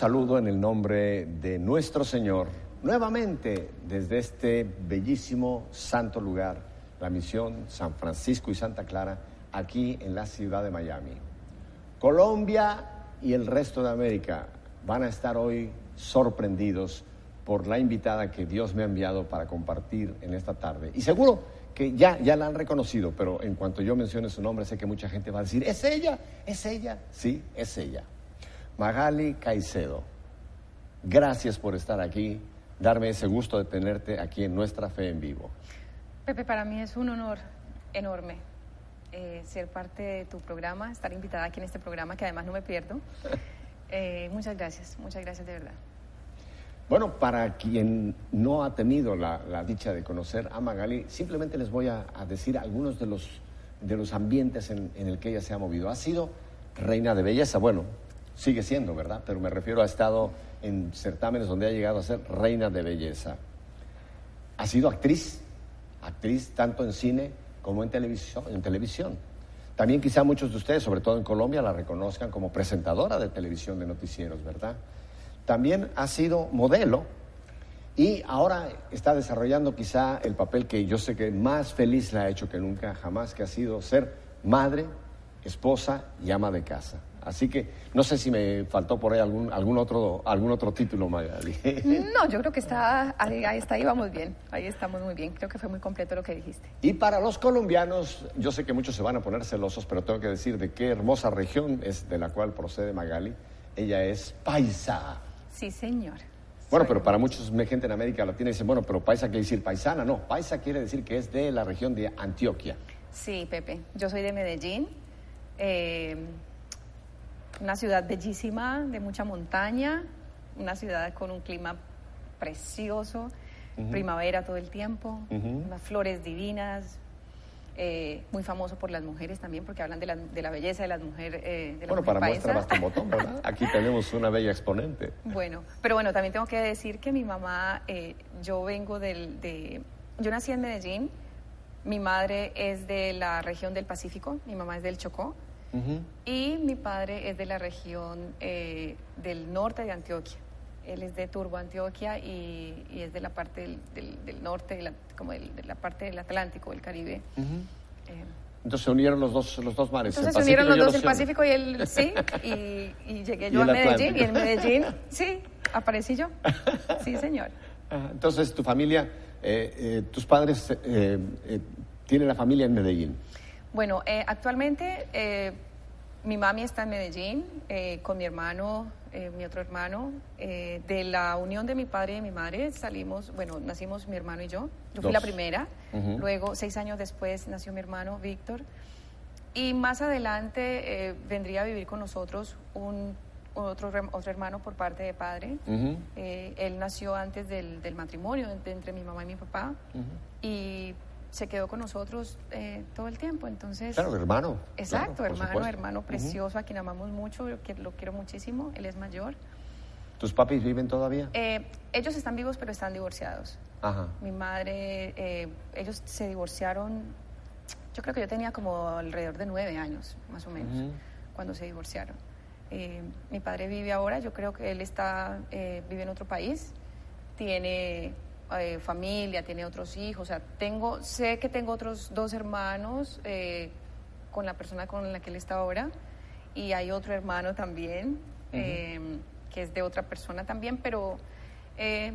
saludo en el nombre de nuestro Señor, nuevamente desde este bellísimo santo lugar, la misión San Francisco y Santa Clara, aquí en la ciudad de Miami. Colombia y el resto de América van a estar hoy sorprendidos por la invitada que Dios me ha enviado para compartir en esta tarde. Y seguro que ya, ya la han reconocido, pero en cuanto yo mencione su nombre, sé que mucha gente va a decir, ¿es ella? ¿Es ella? Sí, es ella. Magali Caicedo, gracias por estar aquí, darme ese gusto de tenerte aquí en Nuestra Fe en Vivo. Pepe, para mí es un honor enorme eh, ser parte de tu programa, estar invitada aquí en este programa, que además no me pierdo. Eh, muchas gracias, muchas gracias de verdad. Bueno, para quien no ha tenido la, dicha de conocer a Magali, simplemente les voy a, decir algunos de los, de los ambientes en, en el que ella se ha movido. Ha sido reina de belleza, bueno, sigue siendo, ¿verdad? Pero me refiero a estado en certámenes donde ha llegado a ser reina de belleza. Ha sido actriz, actriz tanto en cine como en televisión. En televisión. También quizá muchos de ustedes, sobre todo en Colombia, la reconozcan como presentadora de televisión de noticieros, ¿verdad? También ha sido modelo y ahora está desarrollando quizá el papel que yo sé que más feliz la ha hecho que nunca, jamás, que ha sido ser madre, esposa y ama de casa. Así que no sé si me faltó por ahí algún, algún, otro, algún otro título, Magali. No, yo creo que está, ahí, está, ahí vamos bien, ahí estamos muy bien. Creo que fue muy completo lo que dijiste. Y para los colombianos, yo sé que muchos se van a poner celosos, pero tengo que decir de qué hermosa región es de la cual procede Magali. Ella es paisa. Sí, señor. Bueno, pero para muchos gente en América Latina dicen, bueno, pero paisa quiere decir paisana. No, paisa quiere decir que es de la región de Antioquia. Sí, Pepe. Yo soy de Medellín. Eh, una ciudad bellísima, de mucha montaña, una ciudad con un clima precioso, primavera todo el tiempo, unas flores divinas, eh, muy famoso por las mujeres también, porque hablan de la, de la belleza de las mujeres. Eh, bueno, para muestra basta un botón, ¿verdad? Aquí tenemos una bella exponente. Bueno, pero bueno, también tengo que decir que mi mamá, eh, yo vengo del, de. Yo nací en Medellín, mi madre es de la región del Pacífico, mi mamá es del Chocó. Y mi padre es de la región eh, del norte de Antioquia. Él es de Turbo, Antioquia, y, es de la parte del, norte, como de la parte del Atlántico, del Caribe. Eh, entonces se unieron los dos, los dos mares. Entonces se unieron los dos, el Pacífico y el sí, y, llegué yo a Medellín, y en Medellín, sí, aparecí yo. Sí, señor. Entonces tu familia, eh, tus padres tienen la familia en Medellín. Bueno, eh, actualmente eh, mi mami está en Medellín eh, con mi hermano, mi otro hermano. de la unión de mi padre y mi madre salimos, bueno, nacimos mi hermano y yo. Yo fui la primera. Luego, seis años después, nació mi hermano Víctor. Y más adelante vendría a vivir con nosotros un otro, otro hermano por parte de padre. él nació antes del, matrimonio entre mi mamá y mi papá. Y se quedó con nosotros eh, todo el tiempo. Entonces, claro, hermano. Exacto, hermano, hermano precioso, a quien amamos mucho, que lo quiero muchísimo, él es mayor. ¿Tus papis viven todavía? Eh, ellos están vivos, pero están divorciados. Ajá. Mi madre, eh, ellos se divorciaron, yo creo que yo tenía como alrededor de nueve años, más o menos, cuando se divorciaron. mi padre vive ahora, yo creo que él está, vive en otro país, tiene eh, familia, tiene otros hijos, o sea, tengo, sé que tengo otros dos hermanos eh, con la persona con la que él está ahora y hay otro hermano también em, que es de otra persona también, pero eh,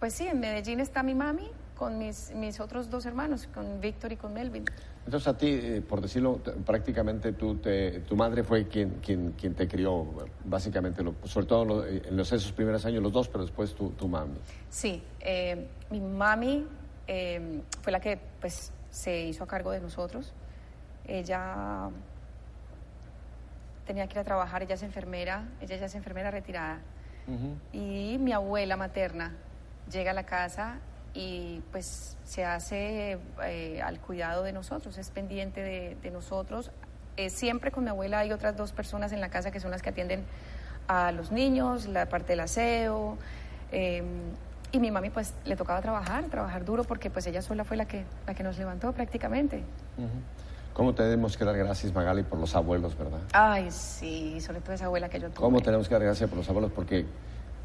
pues sí, en Medellín está mi mami con mis, mis otros dos hermanos, con Víctor y con Melvin. Entonces a ti, eh, por decirlo, prácticamente tú te, tu madre fue quien, quien, quien te crió, básicamente, sobre todo en los, esos primeros años los dos, pero después tu, tu mami. Sí, eh, mi mami eh, fue la que pues, se hizo a cargo de nosotros. Ella tenía que ir a trabajar, ella es enfermera, ella ya es enfermera retirada. Y mi abuela materna llega a la casa y pues se hace eh, al cuidado de nosotros, es pendiente de, nosotros. Eh, siempre con mi abuela hay otras dos personas en la casa que son las que atienden a los niños, la parte del aseo. Em, y mi mami pues le tocaba trabajar, trabajar duro porque pues ella sola fue la que, la que nos levantó prácticamente. ¿Cómo tenemos que dar gracias, Magali, por los abuelos, verdad? Ay, sí, sobre todo esa abuela que yo tuve. ¿Cómo tenemos que dar gracias por los abuelos? Porque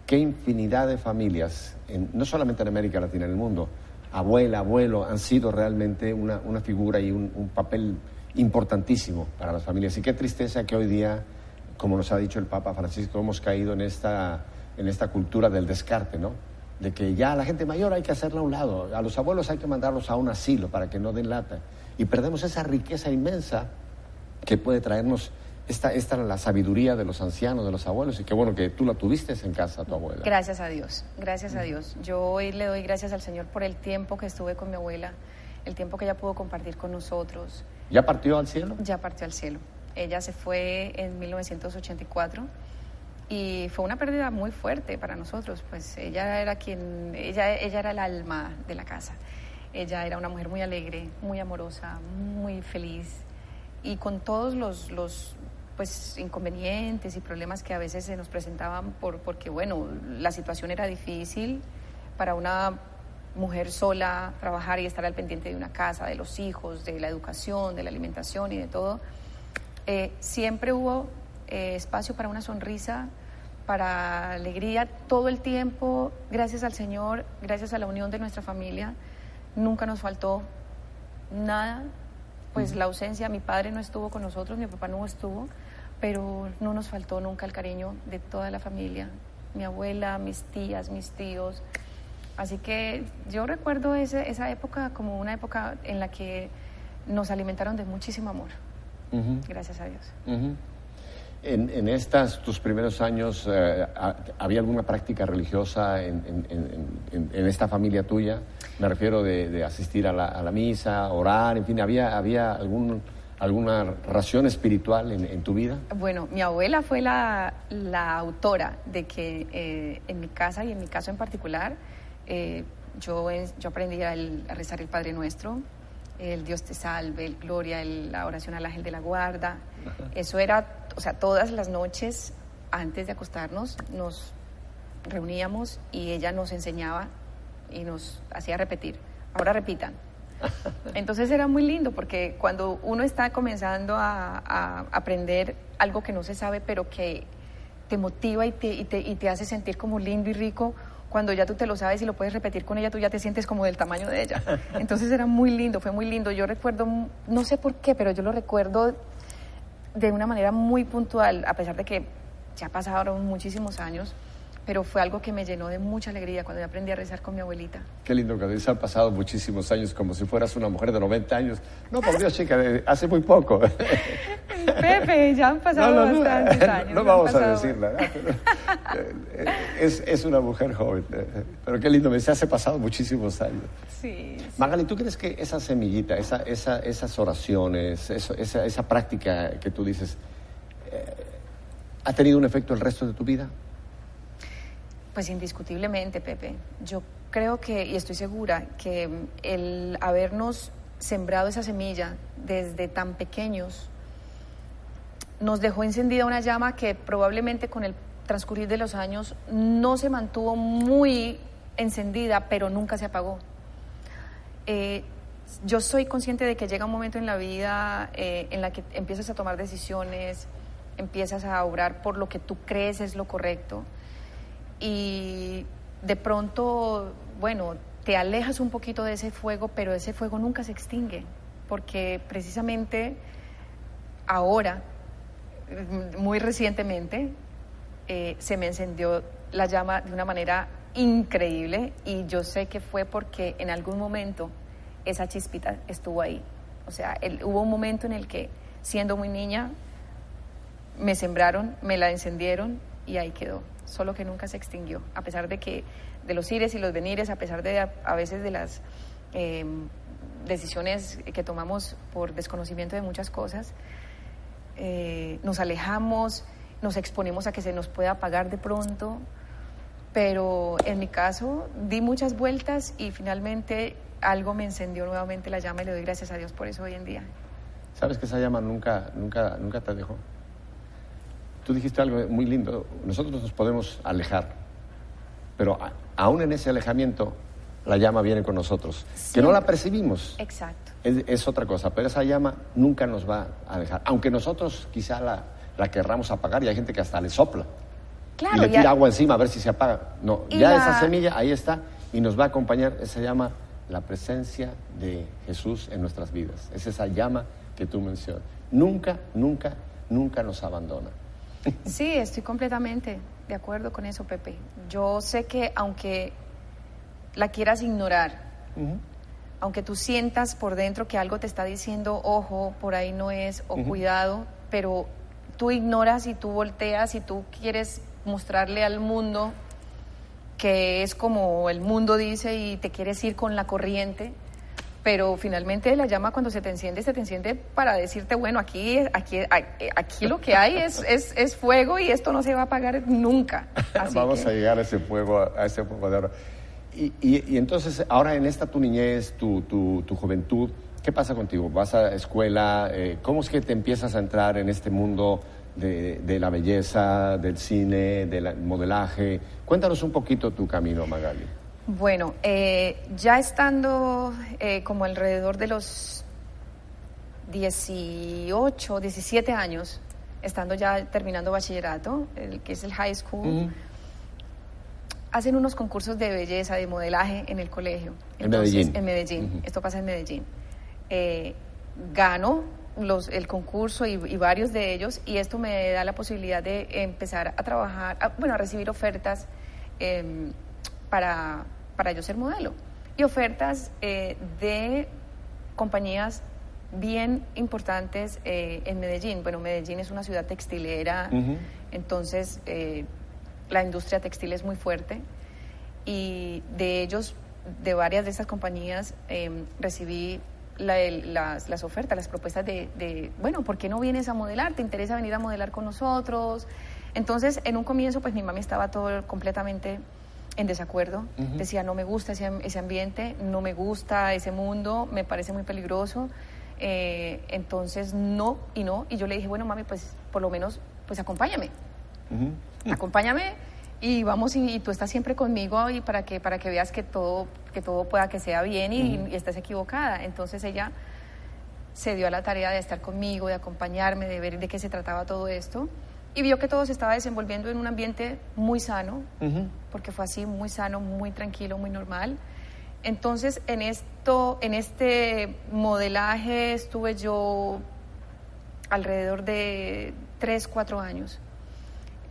qué infinidad de familias, no solamente en América Latina, en el mundo, abuela, abuelo, han sido realmente una, figura y un, papel importantísimo para las familias. Y qué tristeza que hoy día, como nos ha dicho el Papa Francisco, hemos caído en esta, en esta cultura del descarte, ¿no? De que ya la gente mayor hay que hacerla a un lado, a los abuelos hay que mandarlos a un asilo para que no den lata y perdemos esa riqueza inmensa que puede traernos esta, esta la sabiduría de los ancianos, de los abuelos, y qué bueno que tú la tuviste en casa, tu abuela. Gracias a Dios, gracias a Dios. Yo hoy le doy gracias al Señor por el tiempo que estuve con mi abuela, el tiempo que ella pudo compartir con nosotros. ¿Ya partió al cielo? Ya partió al cielo. Ella se fue en 1984 y fue una pérdida muy fuerte para nosotros, pues ella era quien, ella, ella era el alma de la casa. Ella era una mujer muy alegre, muy amorosa, muy feliz y con todos los, los pues, inconvenientes y problemas que a veces se nos presentaban por, porque, bueno, la situación era difícil para una mujer sola, trabajar y estar al pendiente de una casa, de los hijos, de la educación, de la alimentación y de todo. Eh, siempre hubo eh, espacio para una sonrisa, para alegría, todo el tiempo, gracias al Señor, gracias a la unión de nuestra familia. Nunca nos faltó nada, pues la ausencia, mi padre no estuvo con nosotros, mi papá no estuvo, pero no nos faltó nunca el cariño de toda la familia, mi abuela, mis tías, mis tíos. Así que yo recuerdo ese, esa época como una época en la que nos alimentaron de muchísimo amor. Gracias a Dios. En, en estas, tus primeros años, eh, ¿había alguna práctica religiosa en, en, esta familia tuya? Me refiero de, asistir a la, a la, misa, orar, en fin, ¿había, había algún, alguna ración espiritual en, tu vida? Bueno, mi abuela fue la, la autora de que eh, en mi casa y en mi caso en particular, eh, yo, yo aprendí a, a rezar el Padre Nuestro, el Dios te salve, el Gloria, la oración al ángel de la guarda. Eso era, o sea, todas las noches antes de acostarnos nos reuníamos y ella nos enseñaba y nos hacía repetir. Ahora repitan. Entonces era muy lindo porque cuando uno está comenzando a, aprender algo que no se sabe, pero que te motiva y te, y te, y te hace sentir como lindo y rico, cuando ya tú te lo sabes y lo puedes repetir con ella, tú ya te sientes como del tamaño de ella. Entonces era muy lindo, fue muy lindo. Yo recuerdo, no sé por qué, pero yo lo recuerdo de una manera muy puntual, a pesar de que ya pasaron muchísimos años pero fue algo que me llenó de mucha alegría cuando yo aprendí a rezar con mi abuelita. Qué lindo que han pasado muchísimos años como si fueras una mujer de 90 años. No, por Dios, chica, hace muy poco. Pepe, ya han pasado bastantes años. No, vamos a decirla, es, es, una mujer joven, eh, pero qué lindo, me se hace pasado muchísimos años. Sí. Magali, ¿tú crees que esa semillita, esa, esa, esas oraciones, esa, esa práctica que tú dices, eh, ha tenido un efecto el resto de tu vida? Pues indiscutiblemente, Pepe. Yo creo que, y estoy segura, que el habernos sembrado esa semilla desde tan pequeños nos dejó encendida una llama que probablemente con el transcurrir de los años no se mantuvo muy encendida, pero nunca se apagó. Eh, yo soy consciente de que llega un momento en la vida eh, en la que empiezas a tomar decisiones, empiezas a obrar por lo que tú crees es lo correcto y de pronto, bueno, te alejas un poquito de ese fuego, pero ese fuego nunca se extingue, porque precisamente ahora, muy recientemente, eh, se me encendió la llama de una manera increíble y yo sé que fue porque en algún momento esa chispita estuvo ahí. O sea, hubo un momento en el que, siendo muy niña, me sembraron, me la encendieron y ahí quedó solo que nunca se extinguió, a pesar de que de los ires y los venires, a pesar de a, veces de las em, decisiones que tomamos por desconocimiento de muchas cosas, eh, nos alejamos, nos exponemos a que se nos pueda apagar de pronto, pero en mi caso di muchas vueltas y finalmente algo me encendió nuevamente la llama y le doy gracias a Dios por eso hoy en día. ¿Sabes que esa llama nunca, nunca, nunca te dejó? Tú dijiste algo muy lindo. Nosotros nos podemos alejar, pero aún en ese alejamiento la llama viene con nosotros. Que no la percibimos. Exacto. Es, otra cosa, pero esa llama nunca nos va a dejar. Aunque nosotros quizá la, la querramos apagar y hay gente que hasta le sopla. Claro, y le tira agua encima a ver si se apaga. No, ya esa semilla ahí está y nos va a acompañar esa llama, la presencia de Jesús en nuestras vidas. Es esa llama que tú mencionas. Nunca, nunca, nunca nos abandona. Sí, estoy completamente de acuerdo con eso, Pepe. Yo sé que aunque la quieras ignorar, aunque tú sientas por dentro que algo te está diciendo, ojo, por ahí no es, o cuidado, pero tú ignoras y tú volteas y tú quieres mostrarle al mundo que es como el mundo dice y te quieres ir con la corriente, pero finalmente la llama cuando se te enciende, se te enciende para decirte, bueno, aquí, aquí, aquí lo que hay es, es, es fuego y esto no se va a apagar nunca. Vamos a llegar a ese fuego, a ese fuego de oro. Y, y, entonces, ahora en esta tu niñez, tu, tu, tu, juventud, ¿qué pasa contigo? ¿Vas a escuela? Eh, ¿Cómo es que te empiezas a entrar en este mundo de, de la belleza, del cine, del modelaje? Cuéntanos un poquito tu camino, Magali. Bueno, eh, ya estando eh, como alrededor de los 18, 17 años, estando ya terminando bachillerato, el que es el high school, hacen unos concursos de belleza, de modelaje en el colegio. En Medellín. En Medellín. Esto pasa en Medellín. Eh, gano los, el concurso y, varios de ellos y esto me da la posibilidad de empezar a trabajar, bueno, a recibir ofertas em, para, para yo ser modelo. Y ofertas eh, de compañías bien importantes eh, en Medellín. Bueno, Medellín es una ciudad textilera, entonces eh, la industria textil es muy fuerte y de ellos, de varias de esas compañías, em, recibí las, las, ofertas, las propuestas de, de, bueno, ¿por qué no vienes a modelar? ¿Te interesa venir a modelar con nosotros? Entonces, en un comienzo, pues mi mami estaba todo completamente en desacuerdo. Decía, no me gusta ese, ese, ambiente, no me gusta ese mundo, me parece muy peligroso. Eh, entonces, no y no. Y yo le dije, bueno, mami, pues por lo menos, pues acompáñame. Acompáñame y vamos y, tú estás siempre conmigo y para que, para que veas que todo, que todo pueda que sea bien y, y estás equivocada. Entonces ella se dio a la tarea de estar conmigo, de acompañarme, de ver de qué se trataba todo esto y vio que todo se estaba desenvolviendo en un ambiente muy sano, porque fue así, muy sano, muy tranquilo, muy normal. Entonces, en esto, en este modelaje estuve yo alrededor de tres, cuatro años.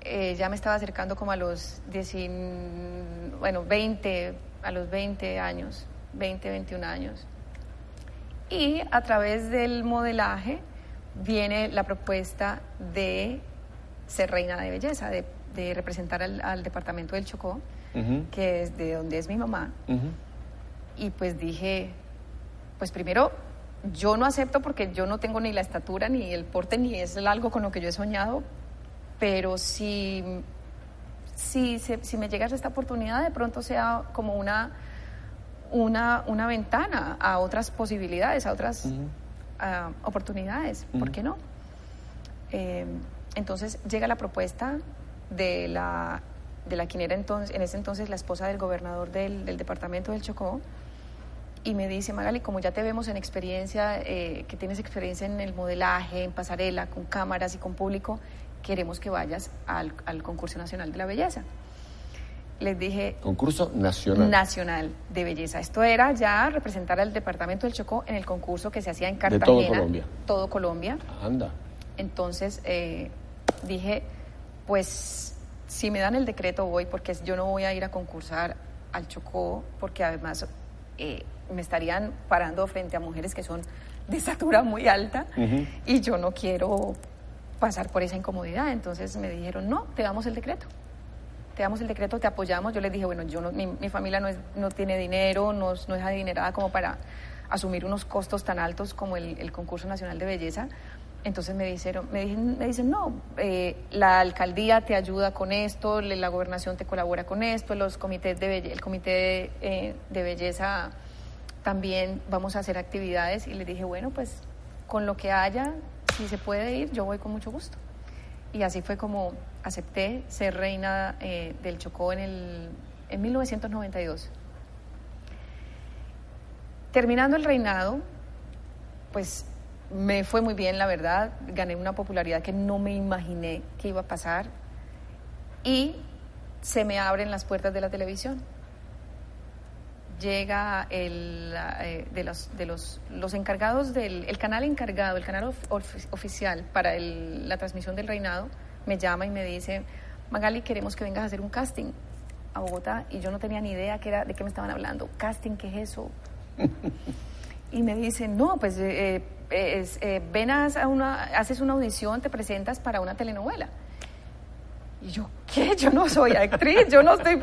Eh, ya me estaba acercando como a los bueno, 20, a los 20 años, 20, 21 años. Y a través del modelaje viene la propuesta de ser reina de belleza, de, representar al, departamento del Chocó, que es de donde es mi mamá. Y pues dije, pues primero, yo no acepto porque yo no tengo ni la estatura, ni el porte, ni es algo con lo que yo he soñado, pero si, si, si me llegas esta oportunidad, de pronto sea como una, una, una ventana a otras posibilidades, a otras oportunidades. ¿Por qué no? Eh, entonces llega la propuesta de la, de la quien era entonces, en ese entonces la esposa del gobernador del, departamento del Chocó, y me dice, Magali, como ya te vemos en experiencia, eh, que tienes experiencia en el modelaje, en pasarela, con cámaras y con público, queremos que vayas al, concurso nacional de la belleza. Les dije... Concurso nacional. Nacional de belleza. Esto era ya representar al departamento del Chocó en el concurso que se hacía en Cartagena. De todo Colombia. Todo Colombia. Anda. Entonces, eh, dije, pues si me dan el decreto voy, porque yo no voy a ir a concursar al Chocó, porque además eh, me estarían parando frente a mujeres que son de estatura muy alta y yo no quiero pasar por esa incomodidad. Entonces me dijeron, no, te damos el decreto. Te damos el decreto, te apoyamos. Yo les dije, bueno, yo no, mi, familia no, es, no tiene dinero, no, no es adinerada como para asumir unos costos tan altos como el, el concurso nacional de belleza, entonces me dijeron, me dicen, me dicen no, eh, la alcaldía te ayuda con esto, la gobernación te colabora con esto, los comités de el comité eh, de belleza también vamos a hacer actividades y les dije, bueno, pues con lo que haya, si se puede ir, yo voy con mucho gusto. Y así fue como acepté ser reina eh, del Chocó en, el, en 1992. Terminando el reinado, pues me fue muy bien, la verdad. Gané una popularidad que no me imaginé que iba a pasar. Y se me abren las puertas de la televisión. Llega el, eh, de, los, de los, los encargados del el canal encargado, el canal oficial para la transmisión del reinado, me llama y me dice, Magali, queremos que vengas a hacer un casting a Bogotá. Y yo no tenía ni idea que era, de qué me estaban hablando. ¿Casting qué es eso? y me dice, no, pues eh, eh, eh ven a una, haces una audición, te presentas para una telenovela. Y yo, ¿qué? Yo no soy actriz, yo no estoy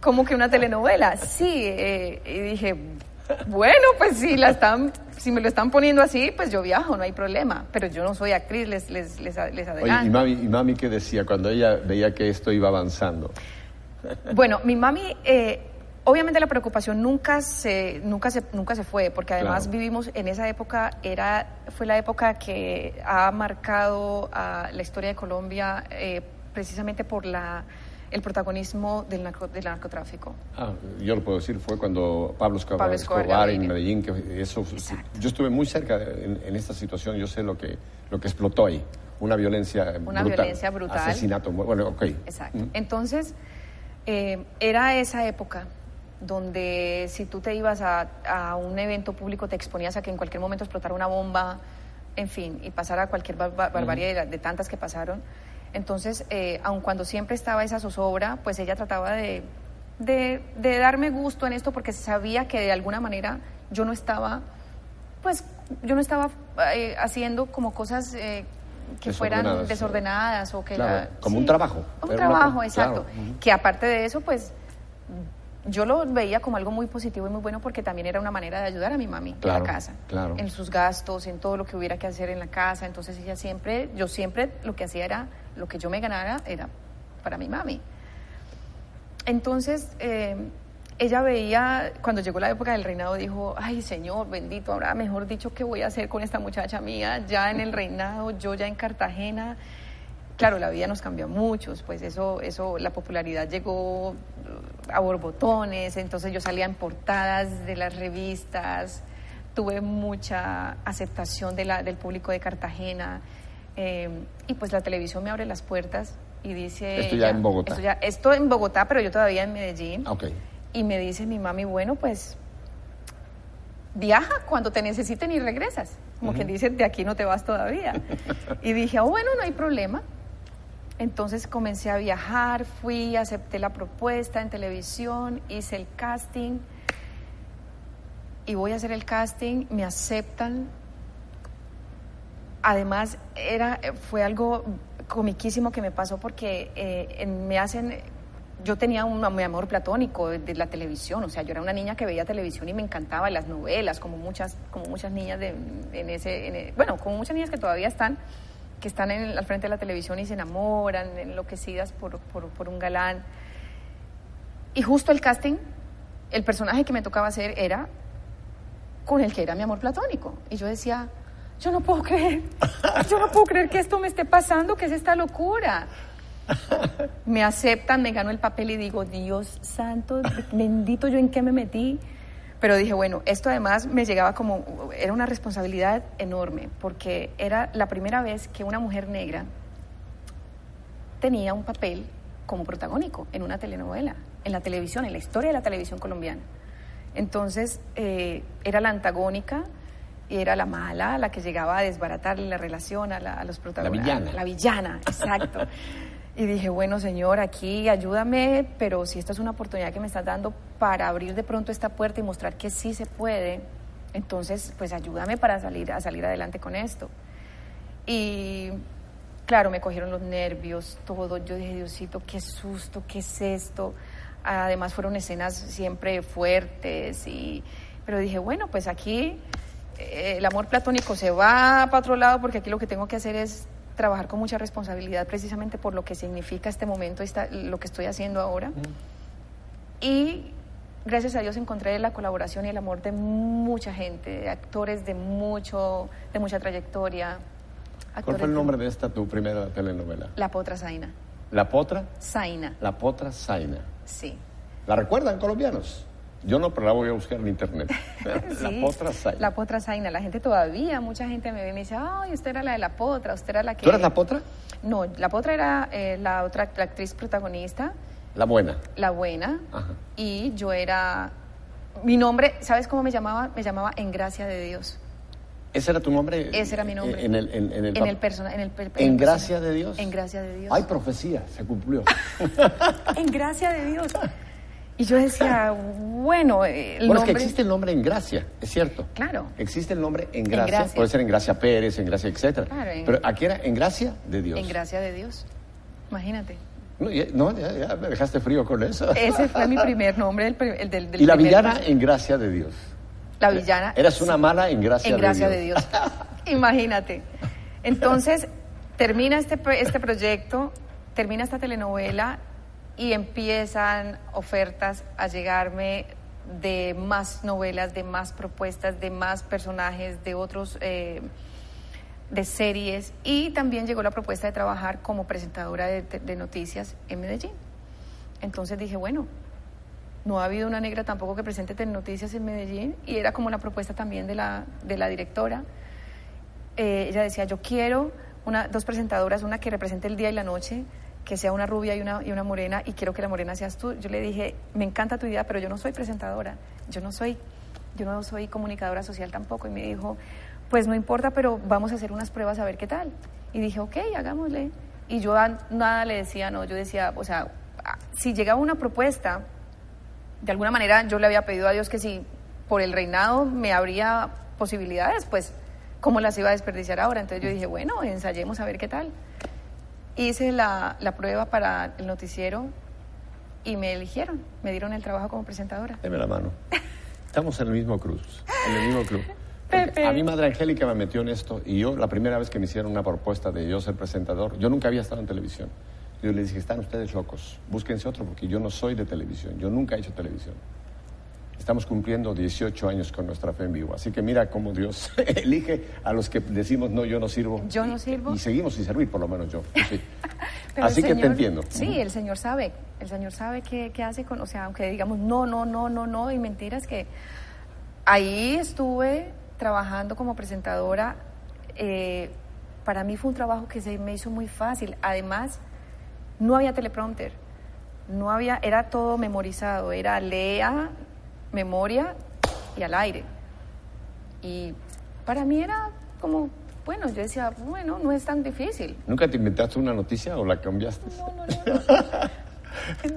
como que una telenovela. Sí, eh, y dije, bueno, pues si, la están, si me lo están poniendo así, pues yo viajo, no hay problema. Pero yo no soy actriz, les, les, les, adelanto. Oye, ¿y mami, ¿y mami qué decía cuando ella veía que esto iba avanzando? Bueno, mi mami... Eh, Obviamente la preocupación nunca se, nunca se, nunca se fue, porque además vivimos en esa época, era, fue la época que ha marcado a la historia de Colombia eh, precisamente por la, el protagonismo del, del narcotráfico. Ah, yo lo puedo decir, fue cuando Pablo Escobar, en Medellín, que eso, yo estuve muy cerca en, esta situación, yo sé lo que, lo que explotó ahí, una violencia una violencia brutal. Asesinato, bueno, ok. Exacto. Entonces, eh, era esa época donde si tú te ibas a, un evento público te exponías a que en cualquier momento explotara una bomba, en fin, y pasara cualquier barbarie de, tantas que pasaron. Entonces, eh, aun cuando siempre estaba esa zozobra, pues ella trataba de, darme gusto en esto porque sabía que de alguna manera yo no estaba, pues, yo no estaba eh, haciendo como cosas eh, que fueran desordenadas o que como un trabajo. Un trabajo, exacto. Que aparte de eso, pues yo lo veía como algo muy positivo y muy bueno porque también era una manera de ayudar a mi mami en la casa, claro. en sus gastos, en todo lo que hubiera que hacer en la casa. Entonces ella siempre, yo siempre lo que hacía era, lo que yo me ganara era para mi mami. Entonces eh, ella veía, cuando llegó la época del reinado, dijo, ay Señor, bendito, ahora mejor dicho, ¿qué voy a hacer con esta muchacha mía ya en el reinado, yo ya en Cartagena? Claro, la vida nos cambió a muchos, pues eso, eso, la popularidad llegó a borbotones, entonces yo salía en portadas de las revistas, tuve mucha aceptación de la, del público de Cartagena eh, y pues la televisión me abre las puertas y dice... Esto ya en Bogotá. Esto, ya, esto en Bogotá, pero yo todavía en Medellín. Ok. Y me dice mi mami, bueno, pues viaja cuando te necesiten y regresas. Como quien dice, de aquí no te vas todavía. y dije, oh, bueno, no hay problema. Entonces comencé a viajar, fui, acepté la propuesta en televisión, hice el casting. Y voy a hacer el casting, me aceptan. Además, era, fue algo comiquísimo que me pasó porque eh, me hacen, yo tenía un, amor platónico de, la televisión, o sea, yo era una niña que veía televisión y me encantaba las novelas, como muchas, como muchas niñas de, en ese, bueno, como muchas niñas que todavía están que están en, al frente de la televisión y se enamoran, enloquecidas por, por, por un galán. Y justo el casting, el personaje que me tocaba hacer era con el que era mi amor platónico. Y yo decía, yo no puedo creer, yo no puedo creer que esto me esté pasando, que es esta locura. Me aceptan, me gano el papel y digo, Dios santo, bendito yo en qué me metí. Pero dije, bueno, esto además me llegaba como, era una responsabilidad enorme, porque era la primera vez que una mujer negra tenía un papel como protagónico en una telenovela, en la televisión, en la historia de la televisión colombiana. Entonces, eh, era la antagónica, y era la mala, la que llegaba a desbaratarle la relación a, los protagonistas. La villana. La villana, exacto. Y dije, bueno, Señor, aquí ayúdame, pero si esta es una oportunidad que me estás dando para abrir de pronto esta puerta y mostrar que sí se puede, entonces, pues ayúdame para salir, a salir adelante con esto. Y claro, me cogieron los nervios, todo. Yo dije, Diosito, qué susto, qué es esto. Además, fueron escenas siempre fuertes, y, pero dije, bueno, pues aquí eh, el amor platónico se va para otro lado porque aquí lo que tengo que hacer es trabajar con mucha responsabilidad precisamente por lo que significa este momento, esta, lo que estoy haciendo ahora. Y gracias a Dios encontré la colaboración y el amor de mucha gente, de actores de, mucho, de mucha trayectoria. ¿Cuál fue el nombre de esta tu primera telenovela? La Potra Zaina. ¿La Potra? Zaina. La Potra Zaina. Sí. ¿La recuerdan colombianos? Yo no, pero la voy a buscar en internet. la potra zaina. La potra zaina. La gente todavía, mucha gente me ve y me dice, ay, usted era la de la potra, usted era la que... ¿Tú eras la potra? No, la potra era eh, la otra actriz protagonista. La buena. La buena. Ajá. Y yo era... Mi nombre, ¿sabes cómo me llamaba? Me llamaba En Gracia de Dios. ¿Ese era tu nombre? Ese era mi nombre. En el, en, en el, en el, persona, en el, en gracia de Dios. En gracia de Dios. Hay profecía, se cumplió. en gracia de Dios. Y yo decía, bueno, el bueno, es que existe el nombre en gracia, es cierto. Claro. Existe el nombre en gracia, puede ser en gracia Pérez, en gracia, etcétera. Claro, Pero aquí era en gracia de Dios. En gracia de Dios. Imagínate. No, ya, ya, me dejaste frío con eso. Ese fue mi primer nombre, el, el del, Y la villana en gracia de Dios. La villana. Eras una mala en gracia, en gracia de Dios. De Dios. Imagínate. Entonces, termina este, este proyecto, termina esta telenovela y empiezan ofertas a llegarme de más novelas, de más propuestas, de más personajes, de otros, eh, de series y también llegó la propuesta de trabajar como presentadora de, noticias en Medellín. Entonces dije, bueno, no ha habido una negra tampoco que presente noticias en Medellín y era como la propuesta también de la, de la directora. Eh, ella decía, yo quiero una, dos presentadoras, una que represente el día y la noche, que sea una rubia y una, y una morena y quiero que la morena seas tú. Yo le dije, me encanta tu idea, pero yo no soy presentadora, yo no soy, yo no soy comunicadora social tampoco. Y me dijo, pues no importa, pero vamos a hacer unas pruebas a ver qué tal. Y dije, ok, hagámosle. Y yo nada le decía, no, yo decía, o sea, si llegaba una propuesta, de alguna manera yo le había pedido a Dios que si por el reinado me habría posibilidades, pues, ¿cómo las iba a desperdiciar ahora? Entonces yo dije, bueno, ensayemos a ver qué tal. Hice la, la prueba para el noticiero y me eligieron, me dieron el trabajo como presentadora. Deme la mano. Estamos en el mismo cruz, en el mismo club. A mi madre Angélica me metió en esto y yo, la primera vez que me hicieron una propuesta de yo ser presentador, yo nunca había estado en televisión. Yo le dije, están ustedes locos, búsquense otro porque yo no soy de televisión, yo nunca he hecho televisión. Estamos cumpliendo 18 años con nuestra fe en vivo. Así que mira cómo Dios elige a los que decimos, no, yo no sirvo. Yo no sirvo. Y, seguimos sin servir, por lo menos yo. Así que te entiendo. Sí, el Señor sabe. El Señor sabe qué, qué, hace con, o sea, aunque digamos no, no, no, no, no, y mentiras que ahí estuve trabajando como presentadora. Eh, para mí fue un trabajo que se me hizo muy fácil. Además, no había teleprompter. No había, era todo memorizado, era lea, memoria y al aire. Y para mí era como, bueno, yo decía, bueno, no es tan difícil. ¿Nunca te inventaste una noticia o la cambiaste? No, no,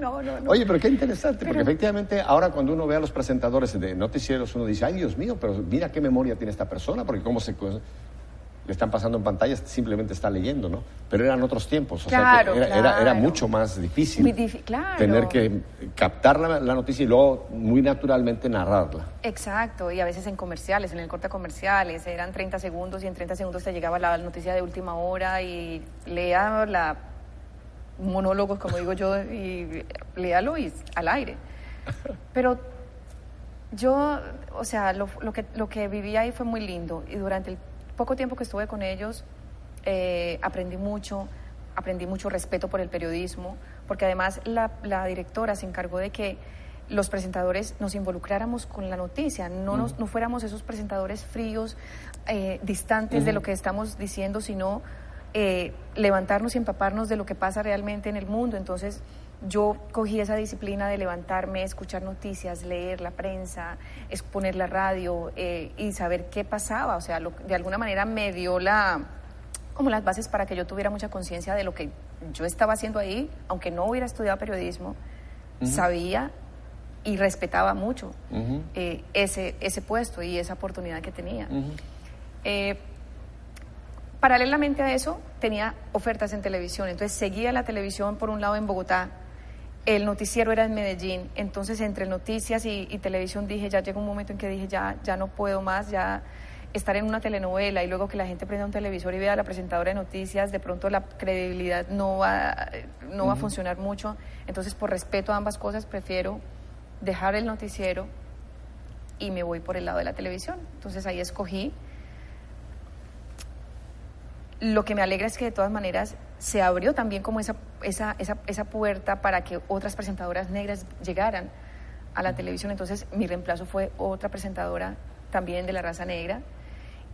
no. No, no, no. Oye, pero qué interesante, porque efectivamente ahora cuando uno ve a los presentadores de noticieros, uno dice, ay Dios mío, pero mira qué memoria tiene esta persona, porque cómo se le están pasando en pantalla, simplemente está leyendo, ¿no? Pero eran otros tiempos, o sea, era, era, mucho más difícil tener que captar la, noticia y luego muy naturalmente narrarla. Exacto, y a veces en comerciales, en el corte comerciales, eran 30 segundos y en 30 segundos te llegaba la noticia de última hora y lea la monólogos, como digo yo, y léalo y al aire. Pero yo, o sea, lo, lo, que, lo que viví ahí fue muy lindo y durante el poco tiempo que estuve con ellos, eh, aprendí mucho, aprendí mucho respeto por el periodismo, porque además la, directora se encargó de que los presentadores nos involucráramos con la noticia, no, nos, no fuéramos esos presentadores fríos, eh, distantes de lo que estamos diciendo, sino eh, levantarnos y empaparnos de lo que pasa realmente en el mundo. Entonces, yo cogí esa disciplina de levantarme, escuchar noticias, leer la prensa, exponer la radio eh, y saber qué pasaba. O sea, de alguna manera me dio la, como las bases para que yo tuviera mucha conciencia de lo que yo estaba haciendo ahí, aunque no hubiera estudiado periodismo, sabía y respetaba mucho eh, ese, ese puesto y esa oportunidad que tenía. Eh, paralelamente a eso, tenía ofertas en televisión, entonces seguía la televisión por un lado en Bogotá, el noticiero era en Medellín, entonces entre noticias y, televisión dije, ya llegó un momento en que dije, ya, ya no puedo más, ya estar en una telenovela y luego que la gente prenda un televisor y vea a la presentadora de noticias, de pronto la credibilidad no va, no va a funcionar mucho. Entonces, por respeto a ambas cosas, prefiero dejar el noticiero y me voy por el lado de la televisión. Entonces ahí escogí. Lo que me alegra es que de todas maneras se abrió también como esa, esa, esa, esa puerta para que otras presentadoras negras llegaran a la televisión, entonces mi reemplazo fue otra presentadora también de la raza negra.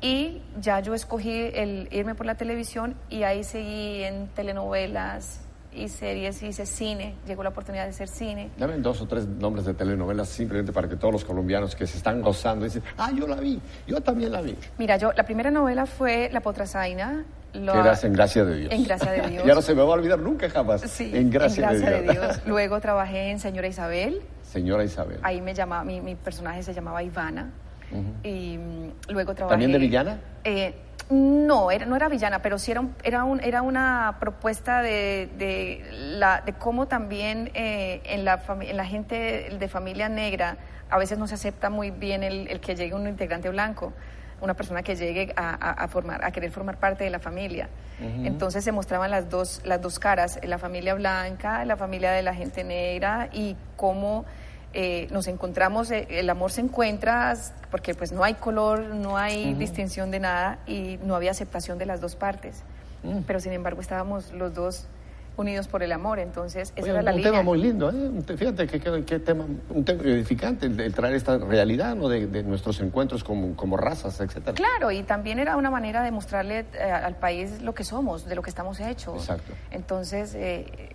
Y ya yo escogí el irme por la televisión y ahí seguí en telenovelas, y series, hice cine, llegó la oportunidad de hacer cine. Dame dos o tres nombres de telenovelas simplemente para que todos los colombianos que se están gozando dicen, ah, yo la vi, yo también la vi. Mira, yo, la primera novela fue La Potrasaina. Lo, eras en Gracia de Dios. En Gracia de Dios. ya no se me va a olvidar nunca jamás. Sí, en Gracia, de, Dios. Luego trabajé en Señora Isabel. Señora Isabel. Ahí me llamaba, mi, mi personaje se llamaba Ivana. Y mm, luego trabajé... ¿También de villana? Eh, no, era, no era villana, pero sí era, era, un, era una propuesta de, de, la, de cómo también eh, en, la en la gente de familia negra a veces no se acepta muy bien el, el que llegue un integrante blanco, una persona que llegue a, a, formar, a querer formar parte de la familia. Entonces se mostraban las dos, las dos caras, la familia blanca, la familia de la gente negra y cómo eh, nos encontramos, eh, el amor se encuentra porque pues no hay color, no hay distinción de nada y no había aceptación de las dos partes. Mm. Pero sin embargo estábamos los dos unidos por el amor, entonces esa era la un tema muy lindo, ¿eh? fíjate qué tema, un tema edificante el, traer esta realidad ¿no? de, nuestros encuentros como, como, razas, etcétera. Claro, y también era una manera de mostrarle eh, al país lo que somos, de lo que estamos hechos. Exacto. Entonces,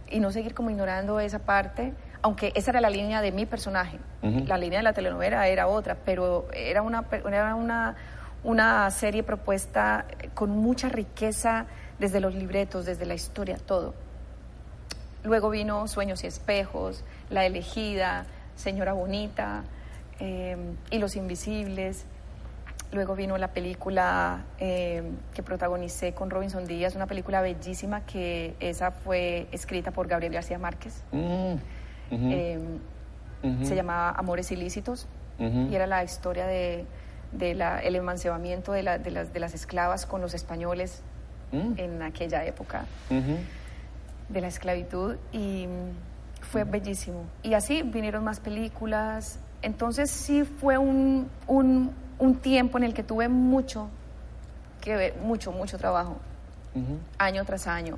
y no seguir como ignorando esa parte aunque esa era la línea de mi personaje, la línea de la telenovela era otra, pero era una, era una, una serie propuesta con mucha riqueza desde los libretos, desde la historia, todo. Luego vino Sueños y Espejos, La Elegida, Señora Bonita em, y Los Invisibles. Luego vino la película em, que protagonicé con Robinson Díaz, una película bellísima que esa fue escrita por Gabriel García Márquez. Mm. Em, se llamaba Amores Ilícitos y era la historia de, el emancipamiento de, las, de, las, esclavas con los españoles mm. en aquella época de la esclavitud y fue bellísimo. Y así vinieron más películas. Entonces sí fue un, un, tiempo en el que tuve mucho que ver, mucho, mucho trabajo, año tras año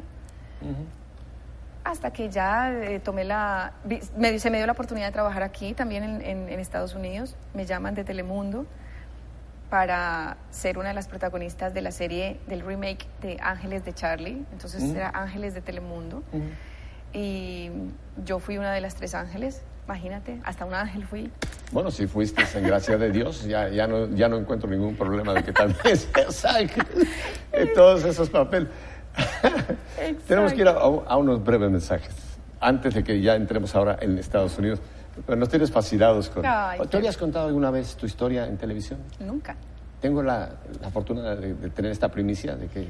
hasta que ya eh, tomé la... Me, se me dio la oportunidad de trabajar aquí, también en, Estados Unidos. Me llaman de Telemundo para ser una de las protagonistas de la serie del remake de Ángeles de Charlie. Entonces mm. era Ángeles de Telemundo. Y yo fui una de las tres ángeles, imagínate, hasta un ángel fui. Bueno, si fuiste en gracia de Dios, ya, ya, no, ya no encuentro ningún problema de que también seas ángel en todos esos papeles. Tenemos que ir a, unos breves mensajes antes de que ya entremos ahora en Estados Unidos. Nos tienes fascinados con... ¿Tú habías contado alguna vez tu historia en televisión? Nunca. Tengo la, fortuna de, tener esta primicia de que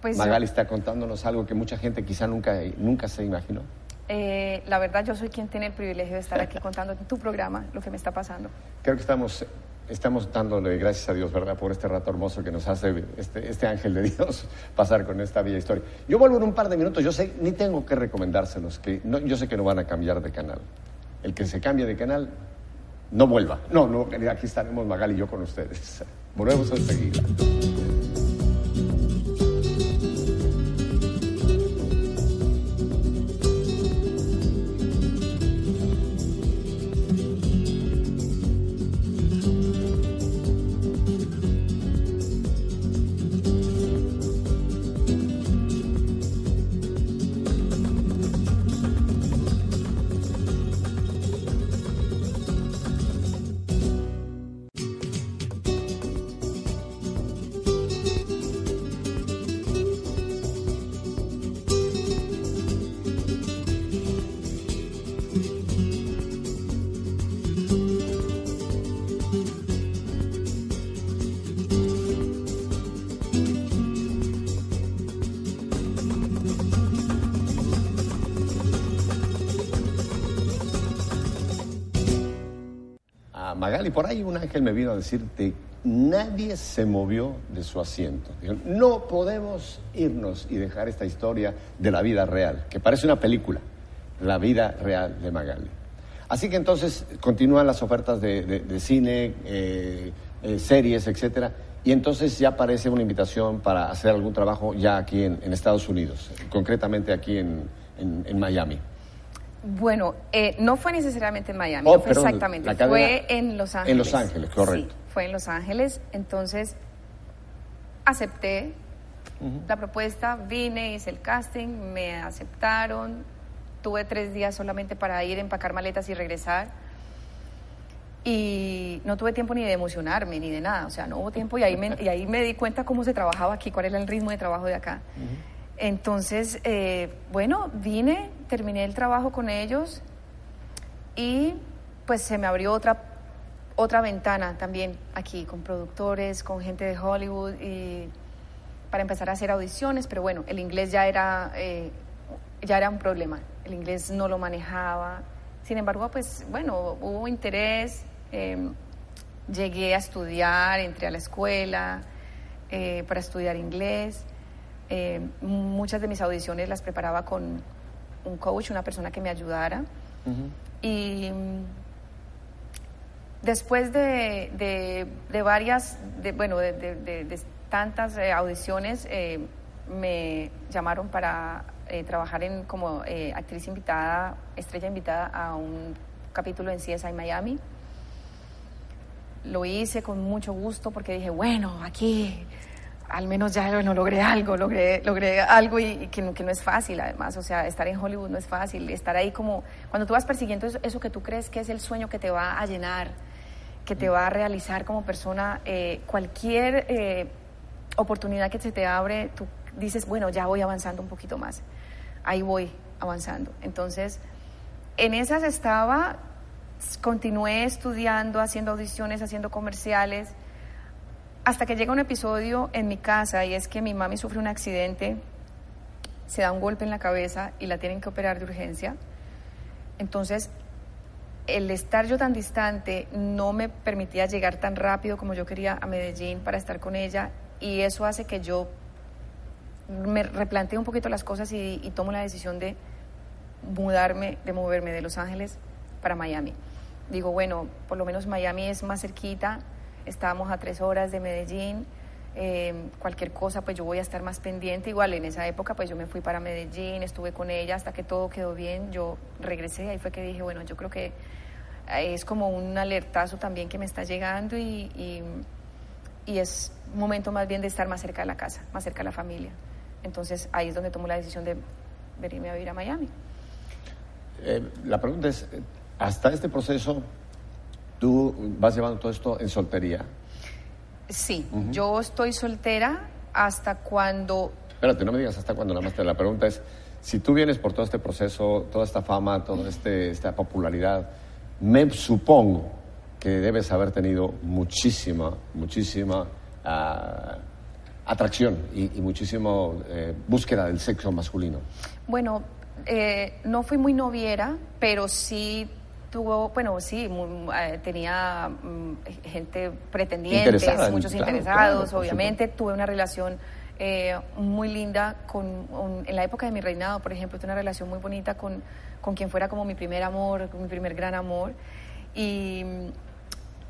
pues Magali está contándonos algo que mucha gente quizá nunca, nunca se imaginó. Eh, la verdad, yo soy quien tiene el privilegio de estar aquí contando en tu programa lo que me está pasando. Creo que estamos estamos dándole gracias a Dios, ¿verdad?, por este rato hermoso que nos hace este, este, ángel de Dios pasar con esta bella historia. Yo vuelvo en un par de minutos, yo sé, ni tengo que recomendárselos, que no, yo sé que no van a cambiar de canal. El que se cambie de canal, no vuelva. No, no, aquí estaremos Magal y yo con ustedes. Volvemos enseguida. Ángel me vino a decirte, nadie se movió de su asiento. no podemos irnos y dejar esta historia de la vida real, que parece una película, la vida real de Magali. Así que entonces continúan las ofertas de, cine, eh, eh, series, etcétera, y entonces ya aparece una invitación para hacer algún trabajo ya aquí en, Estados Unidos, concretamente aquí en Miami. Bueno, eh, no fue necesariamente en Miami, oh, fue exactamente, fue en Los Ángeles. En Los Ángeles, correcto. Sí, fue en Los Ángeles, entonces acepté la propuesta, vine, hice el casting, me aceptaron, tuve tres días solamente para ir, empacar maletas y regresar. Y no tuve tiempo ni de emocionarme ni de nada, o sea, no hubo tiempo y ahí me, y ahí me di cuenta cómo se trabajaba aquí, cuál era el ritmo de trabajo de acá. Entonces, eh, bueno, vine, terminé el trabajo con ellos y pues se me abrió otra, otra ventana también aquí, con productores, con gente de Hollywood y para empezar a hacer audiciones, pero bueno, el inglés ya era, eh, ya era un problema, el inglés no lo manejaba. Sin embargo, pues bueno, hubo interés, em, llegué a estudiar, entré a la escuela eh, para estudiar inglés. Em, muchas de mis audiciones las preparaba con un coach, una persona que me ayudara. Y después de, de, varias, de, bueno, de, tantas eh, audiciones eh, me llamaron para eh, trabajar en como actriz invitada, estrella invitada a un capítulo en CSI Miami. Lo hice con mucho gusto porque dije, bueno, aquí al menos ya no logré algo, logré, algo y, que, no es fácil además, o sea, estar en Hollywood no es fácil, estar ahí como, cuando tú vas persiguiendo eso, eso que tú crees que es el sueño que te va a llenar, que te va a realizar como persona, cualquier oportunidad que se te abre, tú dices, bueno, ya voy avanzando un poquito más. Ahí voy avanzando. Entonces, en esas estaba, continué estudiando, haciendo audiciones, haciendo comerciales, hasta que llega un episodio en mi casa y es que mi mami sufre un accidente, se da un golpe en la cabeza y la tienen que operar de urgencia. Entonces, el estar yo tan distante no me permitía llegar tan rápido como yo quería a Medellín para estar con ella y eso hace que yo me replantee un poquito las cosas y, tomo la decisión de mudarme, de moverme de Los Ángeles para Miami. Digo, bueno, por lo menos Miami es más cerquita, estamos a tres horas de Medellín, eh, cualquier cosa pues yo voy a estar más pendiente. Igual en esa época pues yo me fui para Medellín, estuve con ella hasta que todo quedó bien, yo regresé, ahí fue que dije, bueno, yo creo que es como un alertazo también que me está llegando y y es momento más bien de estar más cerca de la casa, más cerca de la familia. Entonces ahí es donde tomo la decisión de venirme a vivir a Miami. Eh, la pregunta es, hasta este proceso, ¿tú vas llevando todo esto en soltería? Sí, yo estoy soltera hasta cuando... Espérate, no me digas hasta cuando, nada más te la pregunta es, si tú vienes por todo este proceso, toda esta fama, toda este, esta popularidad, me supongo que debes haber tenido muchísima, muchísima ah, atracción y, muchísima eh, búsqueda del sexo masculino. Bueno, eh, no fui muy noviera, pero sí tuvo, bueno, sí, eh, tenía mm, gente pretendientes, muchos interesados, obviamente. Tuve una relación muy linda con, en la época de mi reinado, por ejemplo, tuve una relación muy bonita con, con quien fuera como mi primer amor, mi primer gran amor. Y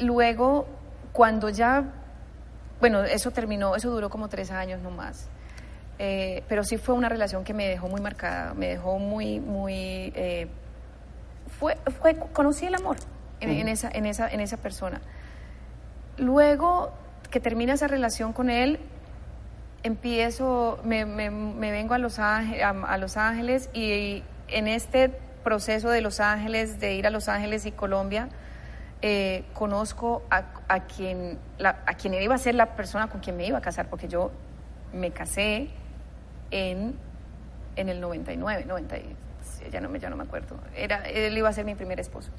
Luego, cuando ya, bueno, eso terminó, eso duró como tres años nomás. Eh, pero sí fue una relación que me dejó muy marcada, me dejó muy, muy, eh, fue, fue, conocí el amor en, esa, en, esa, en esa persona. Luego que termina esa relación con él, empiezo, me, me, vengo a Los, Ángeles, a Los Ángeles y en este proceso de Los Ángeles, de ir a Los Ángeles y Colombia, eh, conozco a, quien, a quien iba a ser la persona con quien me iba a casar, porque yo me casé en, en el 99, 90, ya no, me, ya no me acuerdo. Era, él iba a ser mi primer esposo.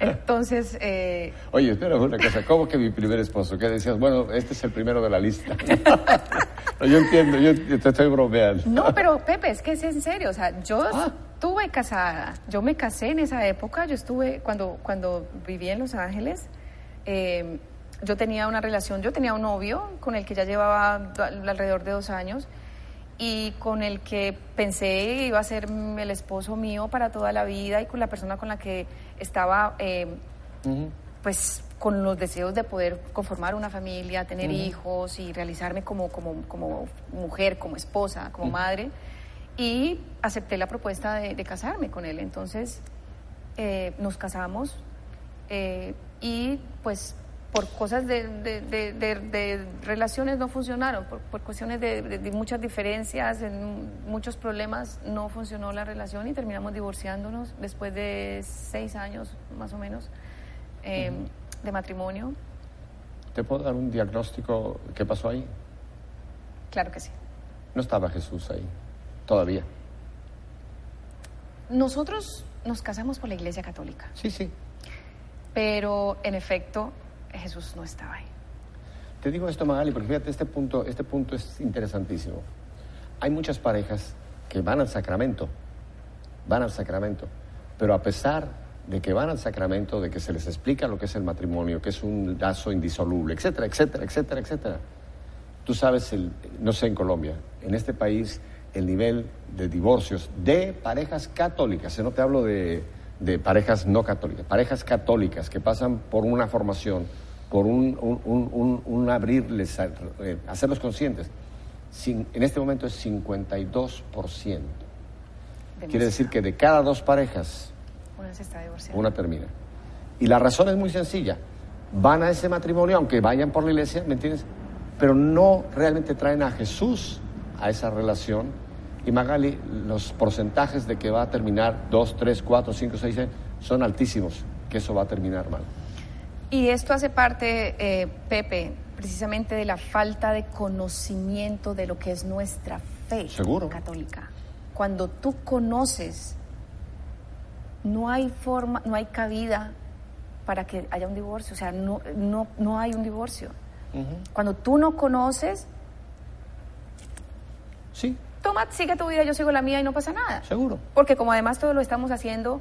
Entonces... Eh, Oye, espera una cosa, ¿cómo que mi primer esposo? ¿Qué decías? Bueno, este es el primero de la lista. yo entiendo, yo te estoy bromeando. No, pero Pepe, es que es en serio, o sea, yo... Ah estuve casada, yo me casé en esa época, yo estuve, cuando, cuando viví en Los Ángeles, eh, yo tenía una relación, yo tenía un novio con el que ya llevaba alrededor de dos años y con el que pensé iba a ser el esposo mío para toda la vida y con la persona con la que estaba, eh, pues con los deseos de poder conformar una familia, tener hijos y realizarme como, como, como mujer, como esposa, como madre. y acepté la propuesta de, casarme con él. Entonces eh, nos casamos eh, y pues por cosas de, relaciones no funcionaron, por, cuestiones de, muchas diferencias, en muchos problemas no funcionó la relación y terminamos divorciándonos después de seis años más o menos eh, de matrimonio. ¿Te puedo dar un diagnóstico? ¿Qué pasó ahí? Claro que sí. No estaba Jesús ahí, todavía. Nosotros nos casamos por la Iglesia Católica. Sí, sí. Pero en efecto, Jesús no estaba ahí. Te digo esto, Magali, porque fíjate, este punto, este punto es interesantísimo. Hay muchas parejas que van al sacramento, van al sacramento, pero a pesar de que van al sacramento, de que se les explica lo que es el matrimonio, que es un lazo indisoluble, etcétera, etcétera, etcétera, etcétera. Tú sabes, el, no sé en Colombia, en este país el nivel de divorcios de parejas católicas, no te hablo de de parejas no católicas, parejas católicas que pasan por una formación, por un, un, abrirles, eh, hacerlos conscientes, en este momento es 52%. Quiere decir que de cada dos parejas, una se está divorciando. Una termina. Y la razón es muy sencilla. Van a ese matrimonio, aunque vayan por la iglesia, ¿me entiendes? Pero no realmente traen a Jesús a esa relación y Magali, los porcentajes de que va a terminar 2, 3, 4, 5, 6 son altísimos, que eso va a terminar mal. Y esto hace parte, eh, Pepe, precisamente de la falta de conocimiento de lo que es nuestra fe católica. Cuando tú conoces, no hay forma, no hay cabida para que haya un divorcio, o sea, no, no, no hay un divorcio. Cuando tú no conoces, sí toma, sigue tu vida, yo sigo la mía y no pasa nada. Seguro. Porque como además todo lo estamos haciendo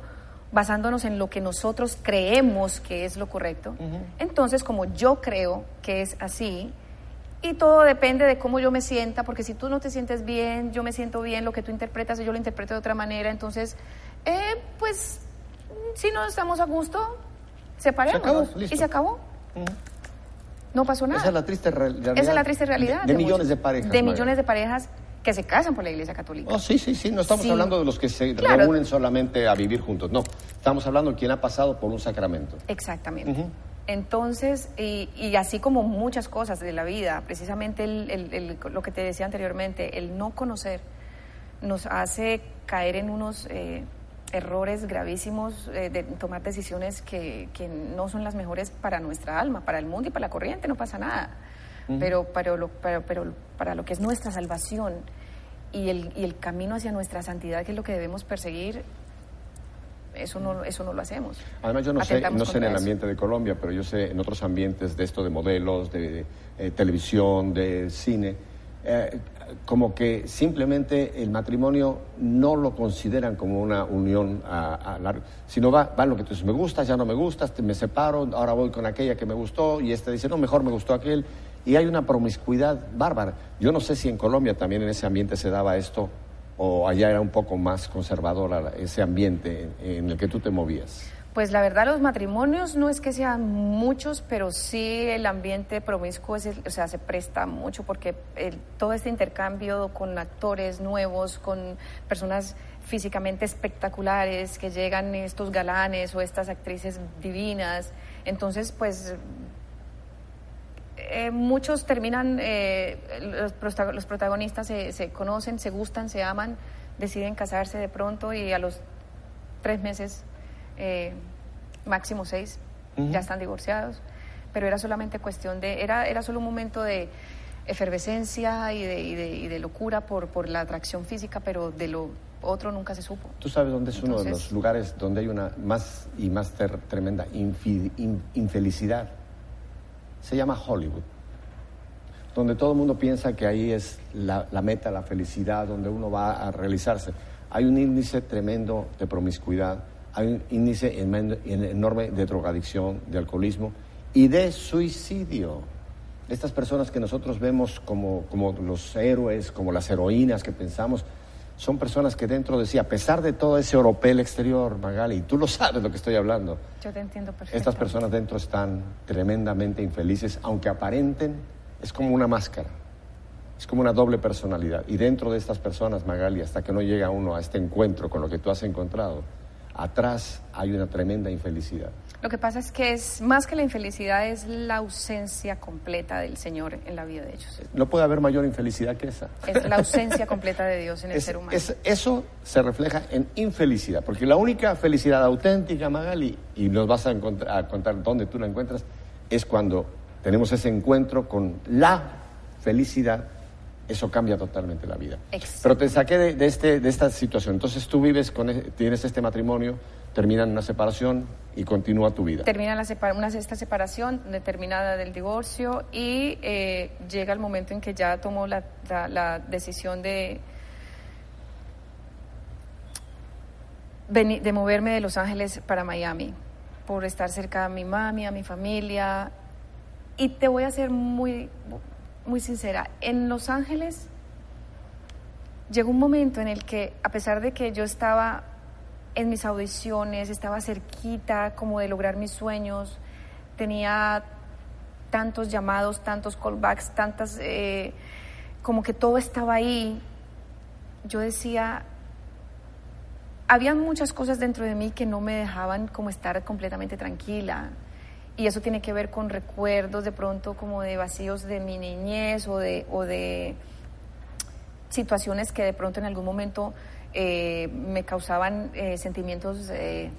basándonos en lo que nosotros creemos que es lo correcto, entonces como yo creo que es así, y todo depende de cómo yo me sienta, porque si tú no te sientes bien, yo me siento bien, lo que tú interpretas yo lo interpreto de otra manera, entonces, eh, pues, si no estamos a gusto, separémonos. y se acabó. No pasó nada. Esa es la triste realidad. Esa es la triste realidad. De, millones de parejas. De millones de parejas que se casan por la Iglesia Católica. Oh, sí, sí, sí, no estamos hablando de los que se reúnen solamente a vivir juntos, no, estamos hablando de quien ha pasado por un sacramento. Exactamente. Entonces, y, así como muchas cosas de la vida, precisamente lo que te decía anteriormente, el no conocer nos hace caer en unos eh, errores gravísimos eh, de tomar decisiones que, no son las mejores para nuestra alma, para el mundo y para la corriente, no pasa nada pero, pero, pero, para lo que es nuestra salvación y el, y el camino hacia nuestra santidad, que es lo que debemos perseguir, eso no, eso no lo hacemos. Además, yo no sé, no sé en el ambiente de Colombia, pero yo sé en otros ambientes de esto de modelos, de, eh, televisión, de cine, eh, como que simplemente el matrimonio no lo consideran como una unión a, largo, sino va, va lo que tú dices, me gustas, ya no me gustas, me separo, ahora voy con aquella que me gustó y este dice, no, mejor me gustó aquel y hay una promiscuidad bárbara. Yo no sé si en Colombia también en ese ambiente se daba esto o allá era un poco más conservador ese ambiente en el que tú te movías. Pues la verdad los matrimonios no es que sean muchos, pero sí el ambiente promiscuo o sea, se presta mucho porque todo este intercambio con actores nuevos, con personas físicamente espectaculares que llegan estos galanes o estas actrices divinas, entonces pues eh, muchos terminan, eh, los, protagonistas se, conocen, se gustan, se aman, deciden casarse de pronto y a los tres meses, eh, máximo seis, ya están divorciados. Pero era solamente cuestión de, era, era solo un momento de efervescencia y de, y de, locura por, por la atracción física, pero de lo otro nunca se supo. ¿Tú sabes dónde es uno de los lugares donde hay una más y más tremenda infelicidad? Se llama Hollywood, donde todo el mundo piensa que ahí es la, meta, la felicidad, donde uno va a realizarse. Hay un índice tremendo de promiscuidad, hay un índice enorme de drogadicción, de alcoholismo y de suicidio. Estas personas que nosotros vemos como, como los héroes, como las heroínas que pensamos, son personas que dentro de sí, a pesar de todo ese oropel exterior, Magali, tú lo sabes lo que estoy hablando. Yo te entiendo perfectamente. Estas personas dentro están tremendamente infelices, aunque aparenten, es como una máscara. Es como una doble personalidad. Y dentro de estas personas, Magali, hasta que no llega uno a este encuentro con lo que tú has encontrado, atrás hay una tremenda infelicidad. Lo que pasa es que es más que la infelicidad, es la ausencia completa del Señor en la vida de ellos. No puede haber mayor infelicidad que esa. Es la ausencia completa de Dios en el ser humano. eso se refleja en infelicidad, porque la única felicidad auténtica, Magali, y nos vas a, a contar dónde tú la encuentras, es cuando tenemos ese encuentro con la felicidad eso cambia totalmente la vida. Pero te saqué de, este, de esta situación. Entonces tú vives, con, e, tienes este matrimonio, terminan una separación y continúa tu vida. Termina la una, esta separación determinada del divorcio y eh, llega el momento en que ya tomó la, la, decisión de, de moverme de Los Ángeles para Miami por estar cerca de mi mami, a mi familia. Y te voy a ser muy muy sincera, en Los Ángeles llegó un momento en el que, a pesar de que yo estaba en mis audiciones, estaba cerquita como de lograr mis sueños, tenía tantos llamados, tantos callbacks, tantas, eh, como que todo estaba ahí, yo decía, había muchas cosas dentro de mí que no me dejaban como estar completamente tranquila y eso tiene que ver con recuerdos de pronto como de vacíos de mi niñez o de, o de situaciones que de pronto en algún momento eh, me causaban eh, sentimientos de,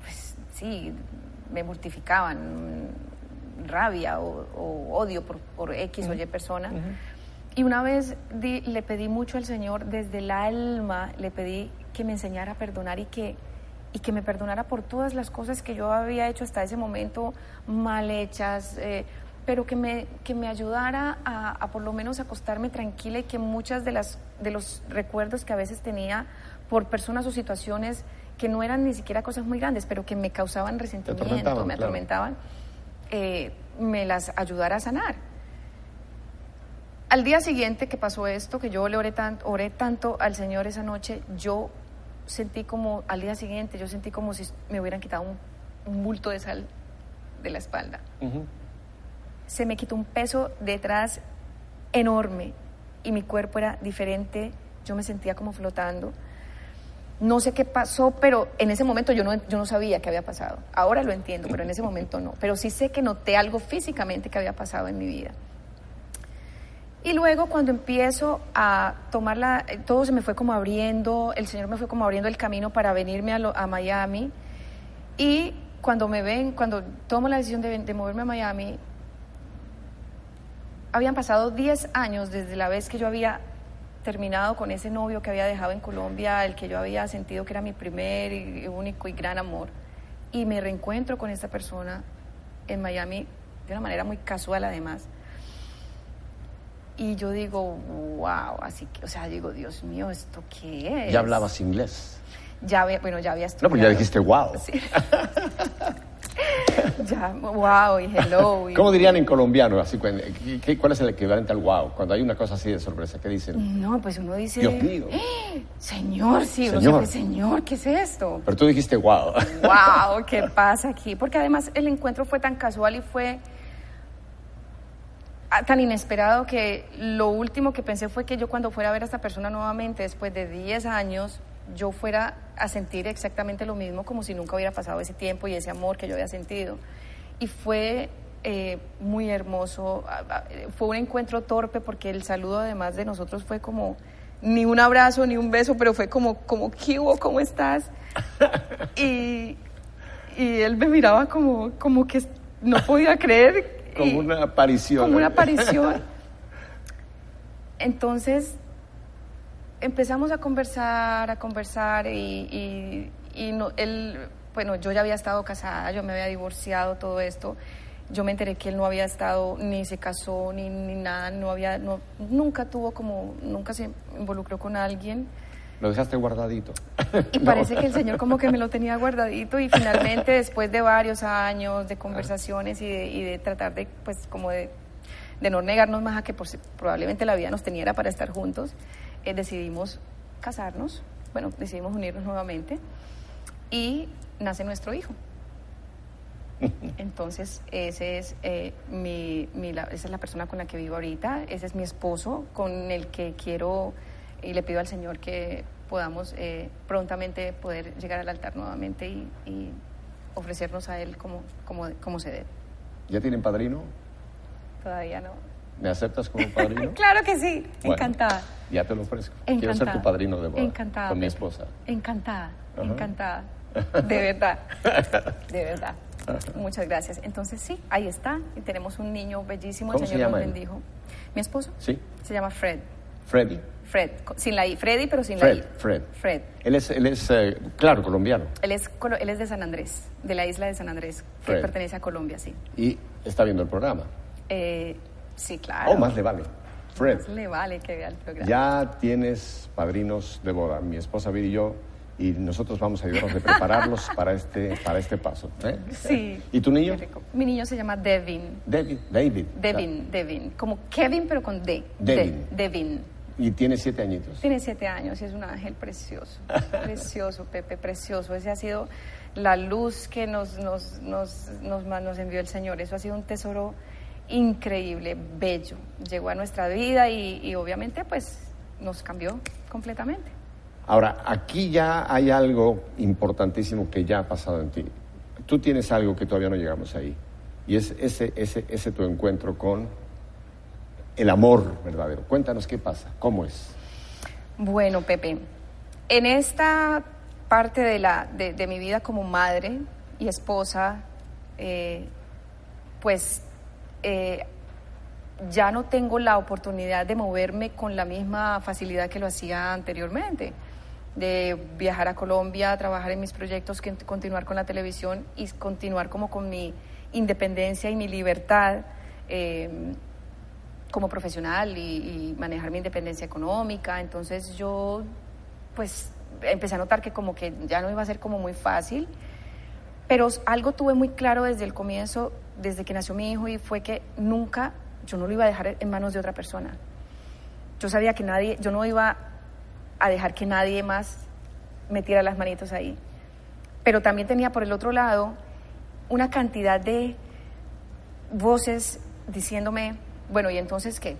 pues, sí, me mortificaban, rabia o, odio por, por, X o Y persona. Y una vez le pedí mucho al Señor, desde el alma, le pedí que me enseñara a perdonar y que y que me perdonara por todas las cosas que yo había hecho hasta ese momento mal hechas, eh, pero que me, que me ayudara a, por lo menos acostarme tranquila y que muchas de, las, de los recuerdos que a veces tenía por personas o situaciones que no eran ni siquiera cosas muy grandes, pero que me causaban resentimiento, me atormentaban, eh, me las ayudara a sanar. Al día siguiente que pasó esto, que yo le oré tanto, oré tanto al Señor esa noche, yo sentí como, al día siguiente, yo sentí como si me hubieran quitado un, bulto de sal de la espalda. Se me quitó un peso detrás enorme y mi cuerpo era diferente, yo me sentía como flotando. No sé qué pasó, pero en ese momento yo no, yo no sabía qué había pasado. Ahora lo entiendo, pero en ese momento no. Pero sí sé que noté algo físicamente que había pasado en mi vida. Y luego cuando empiezo a tomarla, todo se me fue como abriendo, el Señor me fue como abriendo el camino para venirme a, Miami. Y cuando me ven, cuando tomo la decisión de, moverme a Miami, habían pasado 10 años desde la vez que yo había terminado con ese novio que había dejado en Colombia, el que yo había sentido que era mi primer y único y gran amor. Y me reencuentro con esta persona en Miami de una manera muy casual además. Y yo digo, wow, así que, o sea, digo, Dios mío, ¿esto qué es? ¿Ya hablabas inglés? Ya, bueno, ya había estudiado. No, pues ya dijiste wow. Sí. ya, wow y hello. ¿Cómo dirían en colombiano? Así, ¿Cuál es el equivalente al wow? Cuando hay una cosa así de sorpresa, ¿qué dicen? No, pues uno dice... Dios mío. Señor, sí, señor. señor, ¿qué es esto? Pero tú dijiste wow. Wow, ¿qué pasa aquí? Porque además el encuentro fue tan casual y fue tan inesperado que lo último que pensé fue que yo cuando fuera a ver a esta persona nuevamente, después de 10 años, yo fuera a sentir exactamente lo mismo como si nunca hubiera pasado ese tiempo y ese amor que yo había sentido. Y fue eh, muy hermoso, ah, ah, fue un encuentro torpe porque el saludo además de nosotros fue como ni un abrazo ni un beso, pero fue como, como ¿qué ¿Cómo estás? y, y él me miraba como, como que no podía creer como una aparición. Como una aparición. Entonces empezamos a conversar, a conversar y, él, bueno, yo ya había estado casada, yo me había divorciado, todo esto. Yo me enteré que él no había estado, ni se casó, ni, ni nada, no había, no, nunca tuvo como, nunca se involucró con alguien. Lo dejaste guardadito. Y parece que el Señor como que me lo tenía guardadito y finalmente después de varios años de conversaciones y de, tratar de, pues como de, no negarnos más a que probablemente la vida nos teniera para estar juntos, eh, decidimos casarnos, bueno, decidimos unirnos nuevamente y nace nuestro hijo. Entonces, ese es, eh, mi, esa es la persona con la que vivo ahorita, ese es mi esposo con el que quiero y le pido al Señor que podamos eh, prontamente poder llegar al altar nuevamente y, ofrecernos a Él como, como, como se debe. ¿Ya tienen padrino? Todavía no. ¿Me aceptas como padrino? claro que sí, encantada. Ya te lo ofrezco. Quiero ser tu padrino de boda. Encantada. Con mi esposa. Encantada, encantada. De verdad, de verdad. Muchas gracias. Entonces sí, ahí está. Y tenemos un niño bellísimo. El Señor nos bendijo. ¿Mi esposo? Sí. Se llama Fred. Freddy. Fred, sin la I. Freddy, pero sin la I. Fred. Fred. Él es, él es eh, claro, colombiano. Él es, él es de San Andrés, de la isla de San Andrés, que pertenece a Colombia, sí. ¿Y está viendo el programa? Eh, sí, claro. Oh, más le vale. Fred. Más le vale que vea el programa. Ya tienes padrinos de boda. Mi esposa Vir y yo y nosotros vamos a ayudarnos a prepararlos para este, para este paso. ¿eh? Sí. ¿Y tu niño? Mi niño se llama Devin. David. David. Devin, Devin. Como Kevin, pero con D. Devin. Devin. Y tiene siete añitos. Tiene siete años y es un ángel precioso. precioso, Pepe, precioso. Ese ha sido la luz que nos, nos, nos, nos, nos envió el Señor. Eso ha sido un tesoro increíble, bello. Llegó a nuestra vida y, y obviamente pues nos cambió completamente. Ahora, aquí ya hay algo importantísimo que ya ha pasado en ti. Tú tienes algo que todavía no llegamos ahí. Y es ese, ese, ese tu encuentro con el amor verdadero. Cuéntanos qué pasa, cómo es. Bueno, Pepe, en esta parte de, la, de, mi vida como madre y esposa, eh, pues eh, ya no tengo la oportunidad de moverme con la misma facilidad que lo hacía anteriormente de viajar a Colombia, trabajar en mis proyectos, continuar con la televisión y continuar como con mi independencia y mi libertad eh, como profesional y, manejar mi independencia económica. Entonces yo pues empecé a notar que como que ya no iba a ser como muy fácil, pero algo tuve muy claro desde el comienzo, desde que nació mi hijo, y fue que nunca, yo no lo iba a dejar en manos de otra persona. Yo sabía que nadie, yo no iba a dejar que nadie más metiera las manitos ahí. Pero también tenía por el otro lado una cantidad de voces diciéndome, bueno, ¿y entonces qué?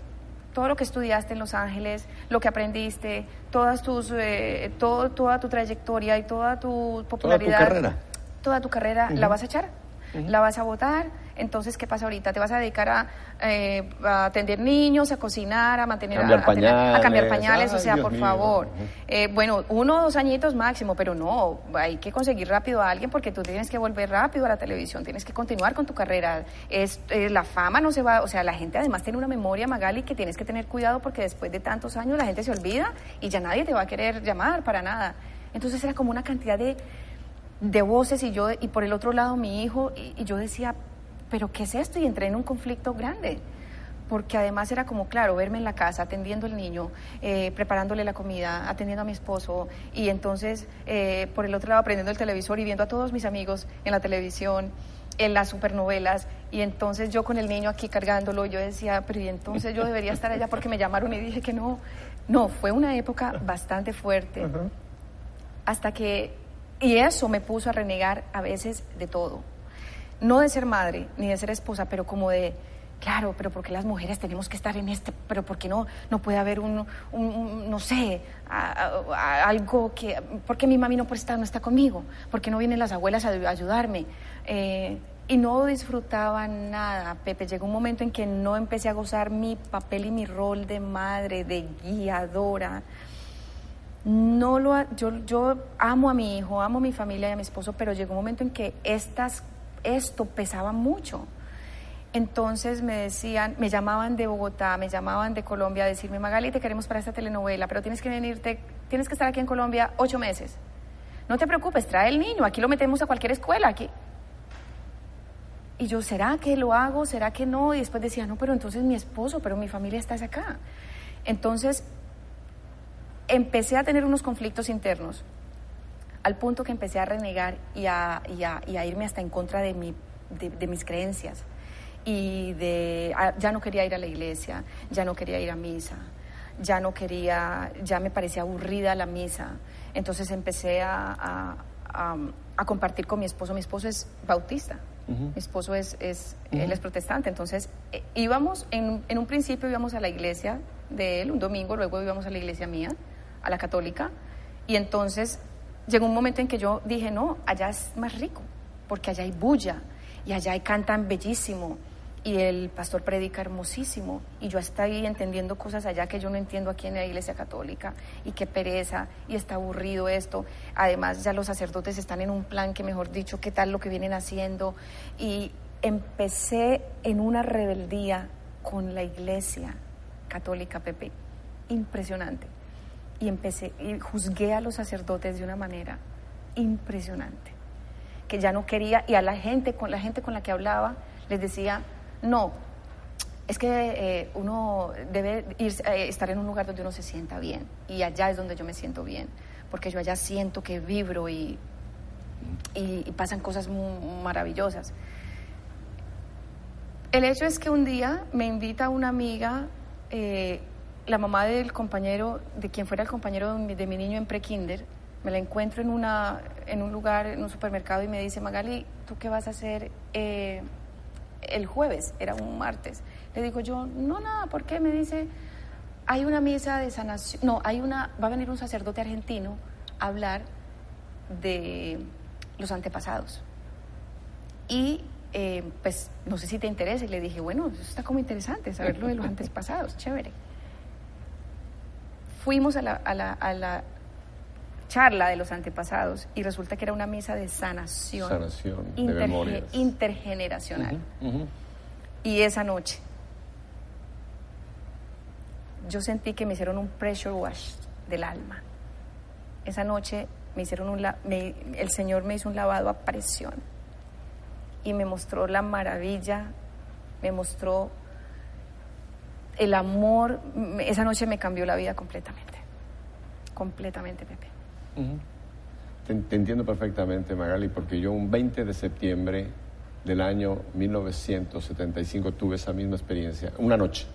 Todo lo que estudiaste en Los Ángeles, lo que aprendiste, todas tus, eh, todo, toda tu trayectoria y toda tu popularidad. Toda tu carrera. Toda tu carrera, ¿la vas a echar? ¿La vas a votar? Entonces, ¿qué pasa ahorita? ¿Te vas a dedicar eh, a, atender niños, a cocinar, a mantener... Cambiar a, pañales. a, cambiar pañales, o sea, por favor. Eh, bueno, uno o dos añitos máximo, pero no, hay que conseguir rápido a alguien porque tú tienes que volver rápido a la televisión, tienes que continuar con tu carrera. Es, eh, la fama no se va, o sea, la gente además tiene una memoria, Magali, que tienes que tener cuidado porque después de tantos años la gente se olvida y ya nadie te va a querer llamar para nada. Entonces era como una cantidad de, de voces y yo, y por el otro lado mi hijo, y yo decía, pero ¿qué es esto? Y entré en un conflicto grande porque además era como, claro, verme en la casa atendiendo al niño, eh, preparándole la comida, atendiendo a mi esposo y entonces eh, por el otro lado aprendiendo el televisor y viendo a todos mis amigos en la televisión, en las supernovelas y entonces yo con el niño aquí cargándolo, yo decía, pero y entonces yo debería estar allá porque me llamaron y dije que no. No, fue una época bastante fuerte hasta que, y eso me puso a renegar a veces de todo no de ser madre ni de ser esposa, pero como de, claro, pero ¿por qué las mujeres tenemos que estar en este? Pero ¿por qué no, no puede haber un, no sé, algo que, ¿por qué mi mami no, está, no está conmigo? ¿Por qué no vienen las abuelas a ayudarme? Eh, y no disfrutaba nada, Pepe. Llegó un momento en que no empecé a gozar mi papel y mi rol de madre, de guiadora. No lo, yo, yo amo a mi hijo, amo a mi familia y a mi esposo, pero llegó un momento en que estas esto pesaba mucho. Entonces me decían, me llamaban de Bogotá, me llamaban de Colombia a decirme, Magali, te queremos para esta telenovela, pero tienes que venirte, tienes que estar aquí en Colombia ocho meses. No te preocupes, trae el niño, aquí lo metemos a cualquier escuela, aquí. Y yo, ¿será que lo hago? ¿Será que no? Y después decía, no, pero entonces mi esposo, pero mi familia está acá. Entonces empecé a tener unos conflictos internos al punto que empecé a renegar y a, irme hasta en contra de, mi, de, mis creencias. Y de, ya no quería ir a la iglesia, ya no quería ir a misa, ya no quería, ya me parecía aburrida la misa. Entonces empecé a, a compartir con mi esposo. Mi esposo es bautista, mi esposo es, es él es protestante, entonces eh, íbamos, en, en, un principio íbamos a la iglesia de él, un domingo, luego íbamos a la iglesia mía, a la católica, y entonces llegó un momento en que yo dije, no, allá es más rico, porque allá hay bulla, y allá hay cantan bellísimo, y el pastor predica hermosísimo y yo estoy entendiendo cosas allá que yo no entiendo aquí en la iglesia católica y qué pereza y está aburrido esto. Además ya los sacerdotes están en un plan que mejor dicho, qué tal lo que vienen haciendo y empecé en una rebeldía con la iglesia católica Pepe, impresionante. Y empecé y juzgué a los sacerdotes de una manera impresionante, que ya no quería y a la gente con la gente con la que hablaba les decía no, es que eh, uno debe ir, eh, estar en un lugar donde uno se sienta bien y allá es donde yo me siento bien, porque yo allá siento que vibro y, y, pasan cosas maravillosas. El hecho es que un día me invita una amiga, eh, la mamá del compañero, de quien fuera el compañero de mi, niño en prekinder, me la encuentro en, una, en un lugar, en un supermercado y me dice, Magali, ¿tú qué vas a hacer? el jueves, era un martes. Le digo yo, no, nada, ¿por qué? Me dice, hay una misa de sanación, no, hay una, va a venir un sacerdote argentino a hablar de los antepasados. Y eh, pues no sé si te interesa. Y le dije, bueno, eso está como interesante, saber lo de los antepasados, chévere. Fuimos a la, a la, a la charla de los antepasados y resulta que era una misa de sanación, sanación intergeneracional. Y esa noche yo sentí que me hicieron un pressure wash del alma. Esa noche me hicieron un el Señor me hizo un lavado a presión y me mostró la maravilla, me mostró el amor. Esa noche me cambió la vida completamente, completamente, Pepe. te, entiendo perfectamente, Magali, porque yo un 20 de septiembre del año 1975 tuve esa misma experiencia, una noche,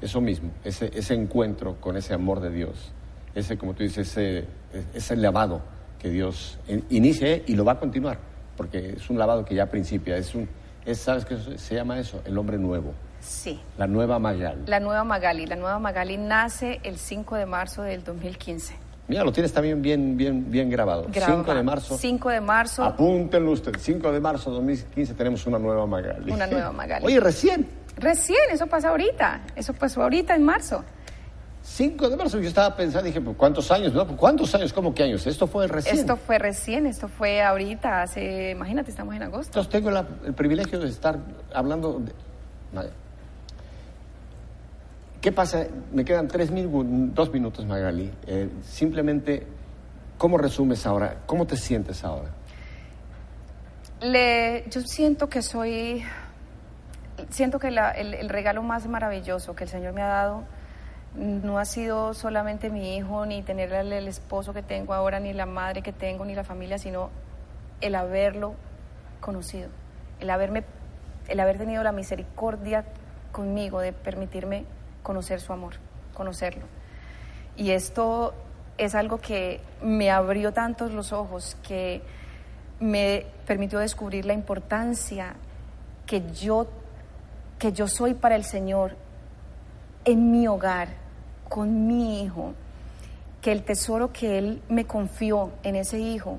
eso mismo, ese, ese encuentro con ese amor de Dios, ese, como tú dices, ese, ese lavado que Dios inicia y lo va a continuar, porque es un lavado que ya principia, es un, es, ¿sabes qué se llama eso? El hombre nuevo. Sí. La nueva Magali. La nueva Magali. La nueva Magali nace el 5 de marzo del 2015. Mira, lo tienes también bien, bien, bien grabado. 5 de marzo. 5 de marzo. Apúntenlo usted. 5 de marzo de 2015 tenemos una nueva Magali. Una nueva Magali. Oye, recién. Recién, eso pasa ahorita. Eso pasó ahorita en marzo. 5 de marzo, yo estaba pensando, dije, pues, ¿cuántos años? No, pues, ¿cuántos años? ¿Cómo qué años? Esto fue recién. Esto fue recién, esto fue ahorita, hace, imagínate, estamos en agosto. Entonces tengo el privilegio de estar hablando de... ¿Qué pasa? Me quedan tres mil, dos minutos, Magali. Eh, simplemente, ¿cómo resumes ahora? ¿Cómo te sientes ahora? Yo siento que soy, siento que el, regalo más maravilloso que el Señor me ha dado no ha sido solamente mi hijo, ni tener el esposo que tengo ahora, ni la madre que tengo, ni la familia, sino el haberlo conocido, el haberme, el haber tenido la misericordia conmigo de permitirme conocer su amor, conocerlo. Y esto es algo que me abrió tantos los ojos, que me permitió descubrir la importancia que yo, que yo soy para el Señor en mi hogar, con mi hijo, que el tesoro que Él me confió en ese hijo,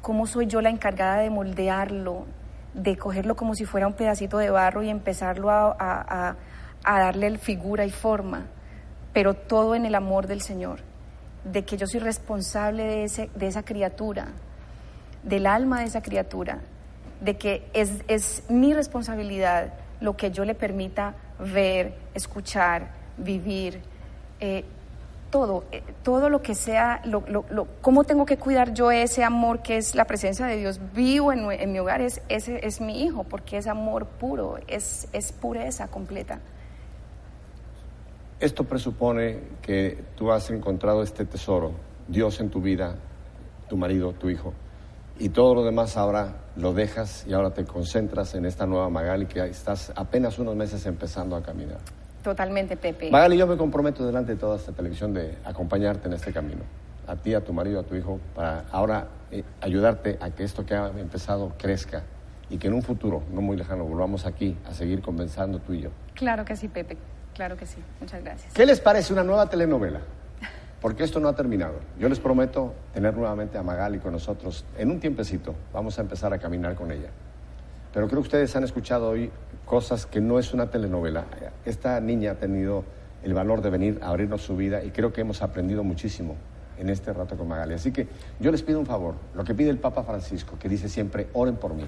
cómo soy yo la encargada de moldearlo, de cogerlo como si fuera un pedacito de barro y empezarlo a a darle figura y forma, pero todo en el amor del Señor, de que yo soy responsable de, ese, de esa criatura, del alma de esa criatura, de que es, es mi responsabilidad lo que yo le permita ver, escuchar, vivir, eh, todo, eh, todo lo que sea, lo, cómo tengo que cuidar yo ese amor que es la presencia de Dios vivo en, en mi hogar, es, ese es mi hijo, porque es amor puro, es, es pureza completa. Esto presupone que tú has encontrado este tesoro, Dios en tu vida, tu marido, tu hijo, y todo lo demás ahora lo dejas y ahora te concentras en esta nueva Magali que estás apenas unos meses empezando a caminar. Totalmente, Pepe. Magali, yo me comprometo delante de toda esta televisión de acompañarte en este camino. a ti, a tu marido, a tu hijo, para ahora eh, ayudarte a que esto que ha empezado crezca y que en un futuro, no muy lejano, volvamos aquí a seguir conversando tú y yo. Claro que sí, Pepe. Claro que sí. Muchas gracias. ¿Qué les parece una nueva telenovela? Porque esto no ha terminado. Yo les prometo tener nuevamente a Magali con nosotros en un tiempecito. Vamos a empezar a caminar con ella. Pero creo que ustedes han escuchado hoy cosas que no es una telenovela. Esta niña ha tenido el valor de venir a abrirnos su vida y creo que hemos aprendido muchísimo en este rato con Magali. Así que yo les pido un favor, lo que pide el Papa Francisco, que dice siempre, oren por mí.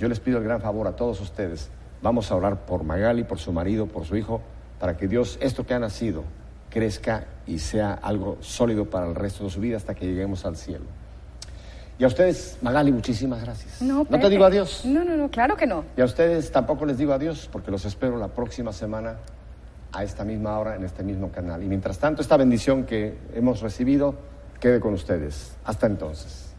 Yo les pido el gran favor a todos ustedes. Vamos a orar por Magali, por su marido, por su hijo, para que Dios, esto que ha nacido, crezca y sea algo sólido para el resto de su vida hasta que lleguemos al cielo. Y a ustedes, Magali, muchísimas gracias. No, ¿No te digo adiós? No, no, no, claro que no. Y a ustedes tampoco les digo adiós porque los espero la próxima semana a esta misma hora en este mismo canal. Y mientras tanto, esta bendición que hemos recibido quede con ustedes. Hasta entonces.